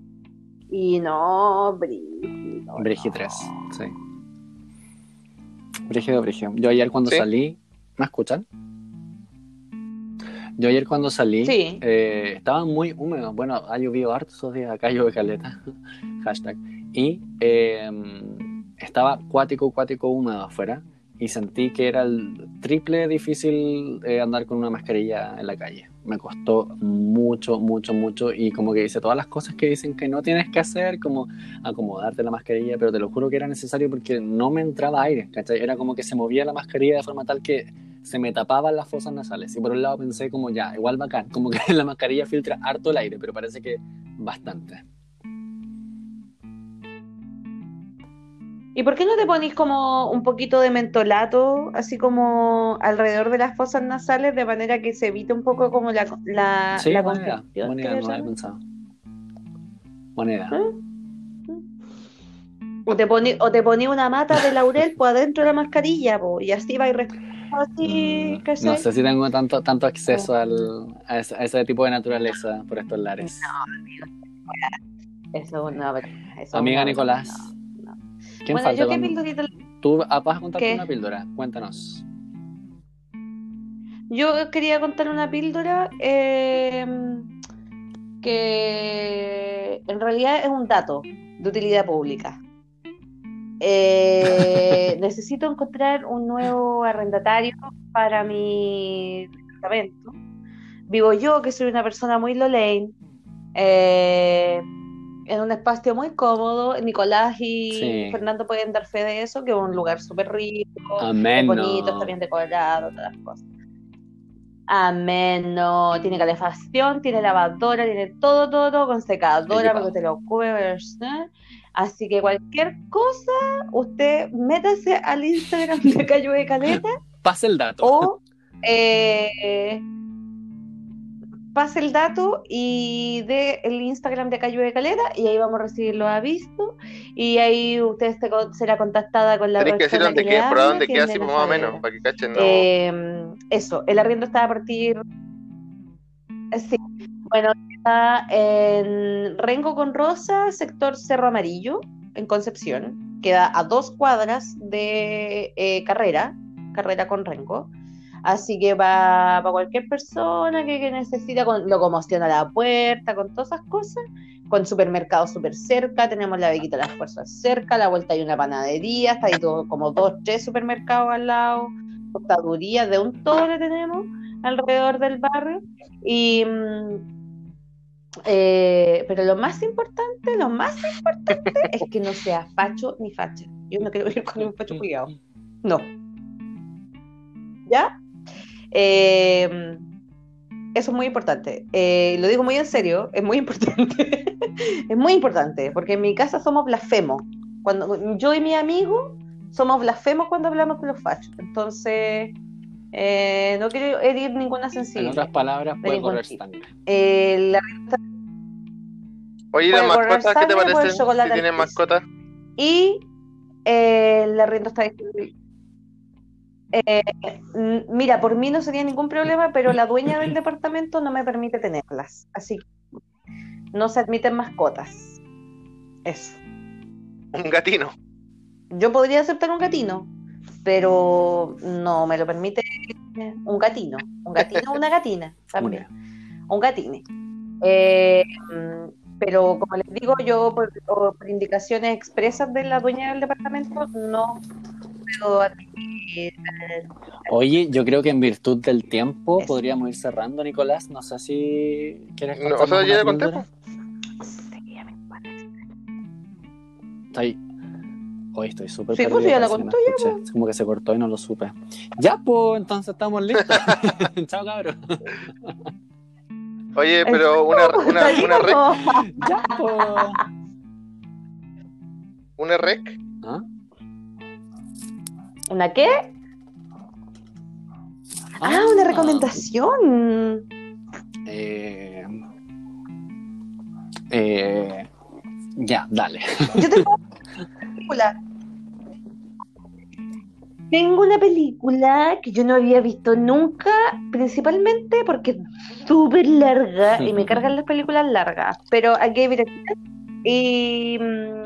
Y no, brígido. Brigi no. 3, sí. Brígido, brígido. Yo ayer cuando Sí. salí. ¿Me escuchan? Yo ayer cuando salí. Sí. eh, estaba muy húmedo. Bueno, ha llovido harto esos días. Acá llueve caleta. Hashtag. Y eh, estaba cuático, cuático húmedo afuera. Y sentí que era el triple difícil eh, andar con una mascarilla en la calle. me costó mucho, mucho, mucho. Y como que hice todas las cosas que dicen que no tienes que hacer, como acomodarte la mascarilla, pero te lo juro que era necesario porque no me entraba aire, ¿cachai? Era como que se movía la mascarilla de forma tal que se me tapaban las fosas nasales. Y por un lado pensé como ya, igual bacán, como que la mascarilla filtra harto el aire, pero parece que bastante. ¿Y por qué no te ponís como un poquito de mentolato, así como alrededor de las fosas nasales, de manera que se evite un poco como la, la, Sí, la buena idea, buena idea, no había pensado. Buena idea. O te poní, o te poní una mata de laurel por adentro de la mascarilla, po, y así va a ir respirando así, Mm. No sé si tengo tanto, tanto acceso al, a, ese, a ese tipo de naturaleza por estos lares. Eso no, eso Amiga no, Nicolás, no, no. ¿quién Bueno, falta? yo qué con- pildorita Tú ah, vas a contarte ¿Qué? una píldora, cuéntanos. Yo quería contar una píldora eh, que en realidad es un dato de utilidad pública. Eh, necesito encontrar un nuevo arrendatario para mi departamento. Vivo yo, que soy una persona muy lolane, eh, en un espacio muy cómodo. Nicolás y Sí. Fernando pueden dar fe de eso, que es un lugar súper rico. Amén. bonito, está bien decorado, todas las cosas. Ameno, tiene calefacción, tiene lavadora, tiene todo, todo, todo con secadora para que te lo ocupe. ¿verdad? Así que cualquier cosa, usted métase al Instagram de Cayo de Caleta Pasa el dato. o eh, pase el dato y de el Instagram de Cayo de Caleta y ahí vamos a recibir los avisos y ahí usted se con- será contactada con la Tenés que decir dónde que queda, por dónde que queda, así más o menos, para que cachen, no. Eh, eso, el arriendo está a partir. Sí, bueno, está en Rengo con Rosa, sector Cerro Amarillo, en Concepción. Queda a dos cuadras de eh, carrera, carrera con Rengo. Así que para cualquier persona que, que necesita con locomoción a la puerta, con todas esas cosas. Con supermercados súper cerca, tenemos la Veguita de las Fuerzas cerca, a la vuelta hay una panadería, está ahí todo, como dos, tres supermercados al lado costaduría de un todo le tenemos alrededor del barrio. Y, mm, eh, pero lo más importante, lo más importante es que no sea facho ni facha. Yo no quiero ir con un facho cuidado. No. ¿Ya? Eh, eso es muy importante. Eh, lo digo muy en serio, es muy importante. es muy importante, porque en mi casa somos blasfemos. Cuando yo y mi amigo somos blasfemos cuando hablamos con los fachos. Entonces, eh, no quiero herir ninguna En sensibilidad. otras palabras, puede correr sangre. Eh, la- Oye, ¿y las mascotas qué te parecen? Si tienen mascotas. y eh, el arriendo está disponible. Eh, mira, por mí no sería ningún problema, pero la dueña del departamento no me permite tenerlas. Así que no se admiten mascotas. Eso. Un gatino. Yo podría aceptar un gatino, pero no me lo permite un gatino. Un gatino o una gatina también. Un gatine. Eh, pero como les digo, yo por, indicaciones expresas de la dueña del departamento no puedo admitir. Oye, yo creo que en virtud del tiempo podríamos ir cerrando, Nicolás. No sé si quieres No, o sea, ya conté. Sí, parece. Estoy... Hoy estoy súper Sí, pues, ya la parece que no contó ya, escuché. Es como que se cortó y no lo supe. Ya, pues, entonces estamos listos. Chao, cabros. Oye, pero una, una, una rec, Ya, pues. una rec. ¿Ah? ¿Una qué? Ah, una recomendación. Eh, eh, ya, dale. Yo tengo una película. Tengo una película que yo no había visto nunca, principalmente porque es súper larga y me cargan las películas largas. Pero I gave it a chance. Y mm,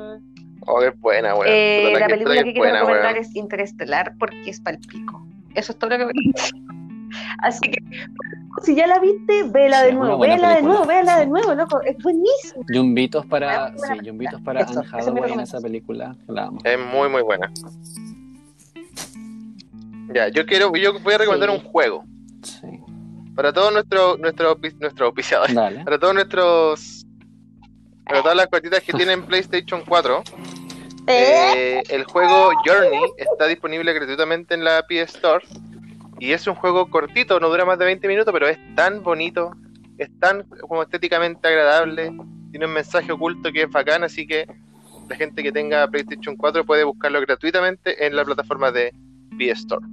Oh, qué buena, weón. eh, la que- película que quiero buena, recomendar weón. es Interestelar porque es palpico. Eso es todo lo que voy a decir. Así que, si ya la viste, vela Sí, de nuevo, vela de película. nuevo, vela de nuevo, loco. Es buenísimo. Yumbitos para, sí, yumbitos para Eso, Anne Hathaway en esa película. La amo. Es muy, muy buena. Ya, yo quiero, yo voy a recomendar Sí. un juego. Sí. para todos nuestros nuestros nuestros auspiciadores, para todos nuestros para todas las cuatitas que tienen PlayStation 4, eh, el juego Journey está disponible gratuitamente en la PS Store y es un juego cortito, no dura más de 20 minutos, pero es tan bonito, es tan como estéticamente agradable, tiene un mensaje oculto que es bacán, así que la gente que tenga PlayStation 4 puede buscarlo gratuitamente en la plataforma de PS Store.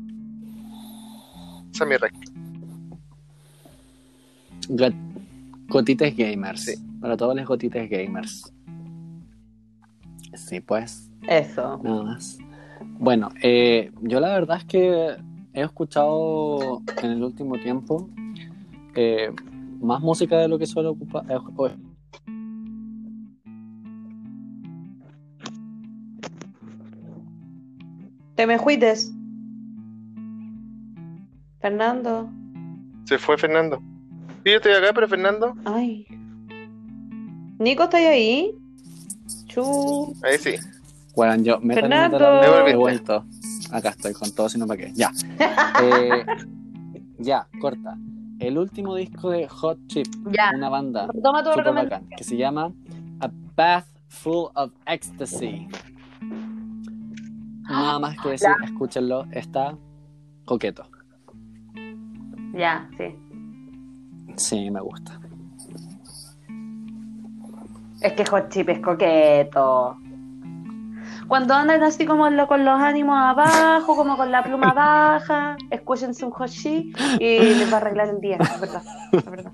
Esa es mi recta. Gat- Gotites gamers. Sí. Para todos los gotites gamers. Sí, pues, Eso. nada más. Bueno, eh, yo la verdad es que he escuchado en el último tiempo eh, más música de lo que suelo ocupar. eh, Te me juites. Fernando. Se fue Fernando. Sí, yo estoy acá, pero Fernando, Ay. Nico, ¿estás ahí? Chu. ahí sí. Bueno, yo me Fernando. Me he vuelto. Acá estoy con todo, sino para qué. Ya. Eh, ya, corta. El último disco de Hot Chip, Ya. una banda Toma tu super bacán, que se llama A Bath Full of Ecstasy. Nada más que decir, escúchenlo, está coqueto. Ya, sí. Sí, me gusta. Es que Hot Chip es coqueto. Cuando andan así como lo- con los ánimos abajo, como con la pluma baja, escúchense un Hot Chip y les va a arreglar el día, es verdad. Es verdad.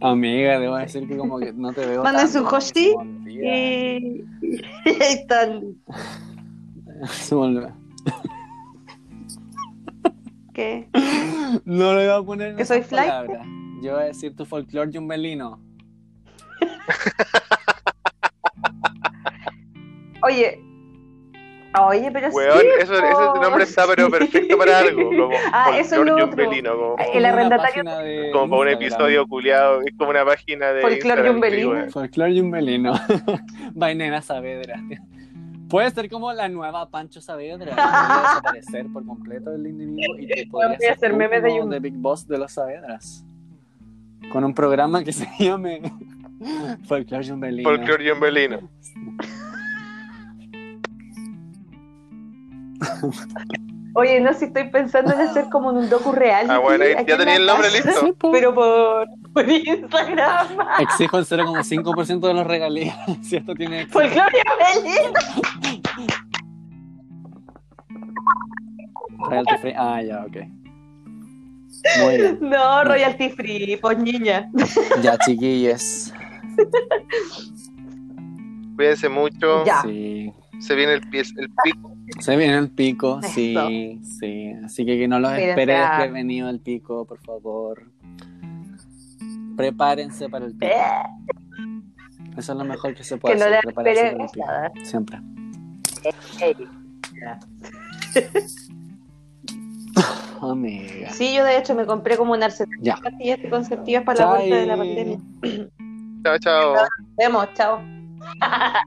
Amiga, debo decir que como que no te veo. Manden su olvida. Y, y ahí están. Se. ¿Qué? No le voy a poner ¿Que soy fly? palabras. Yo voy a decir tu folclore yumbelino. Oye. Oye, pero Weón, sí, eso, ese nombre está pero perfecto para algo. Como Ah, eso es lo folclore otro. yumbelino, como, El Como una arrendatario- de como para un episodio culiado. Es como una página de. Folclore weón. Folclore yumbelino. Vainera Saavedra. Puede ser como la nueva Pancho Saavedra. Podría desaparecer por completo el individuo y que podría hacer tú memes de The Big Boss de los Saavedras. Con un programa que se llame Folclore yumbelino. Folclore yumbelino. Oye, no, si estoy pensando en hacer como en un docu real. Ah, bueno, ya tenía el nombre listo. Sí. Pero por, por Instagram. Exijo el 0,5% de los regalías. Si esto tiene éxito. Folclore Belén. Royalty free. Ah, ya, ok. Muy bien. No, royalty free, pues niña. Ya, chiquillos. Cuídense mucho. Ya. Sí. Se viene el, pie- el pico. Se viene el pico, Eso. sí, sí. Así que que no los Cuídense, espere ah. desprevenido el pico, por favor. Prepárense para el pico. Eso es lo mejor que se puede Que no hacer, prepararse para el pico. nada. Siempre. Amiga. Sí, yo de hecho me compré como unas Ya. pastillas anticonceptivas para la vuelta de la pandemia. Chao, chao. Nos vemos, chao.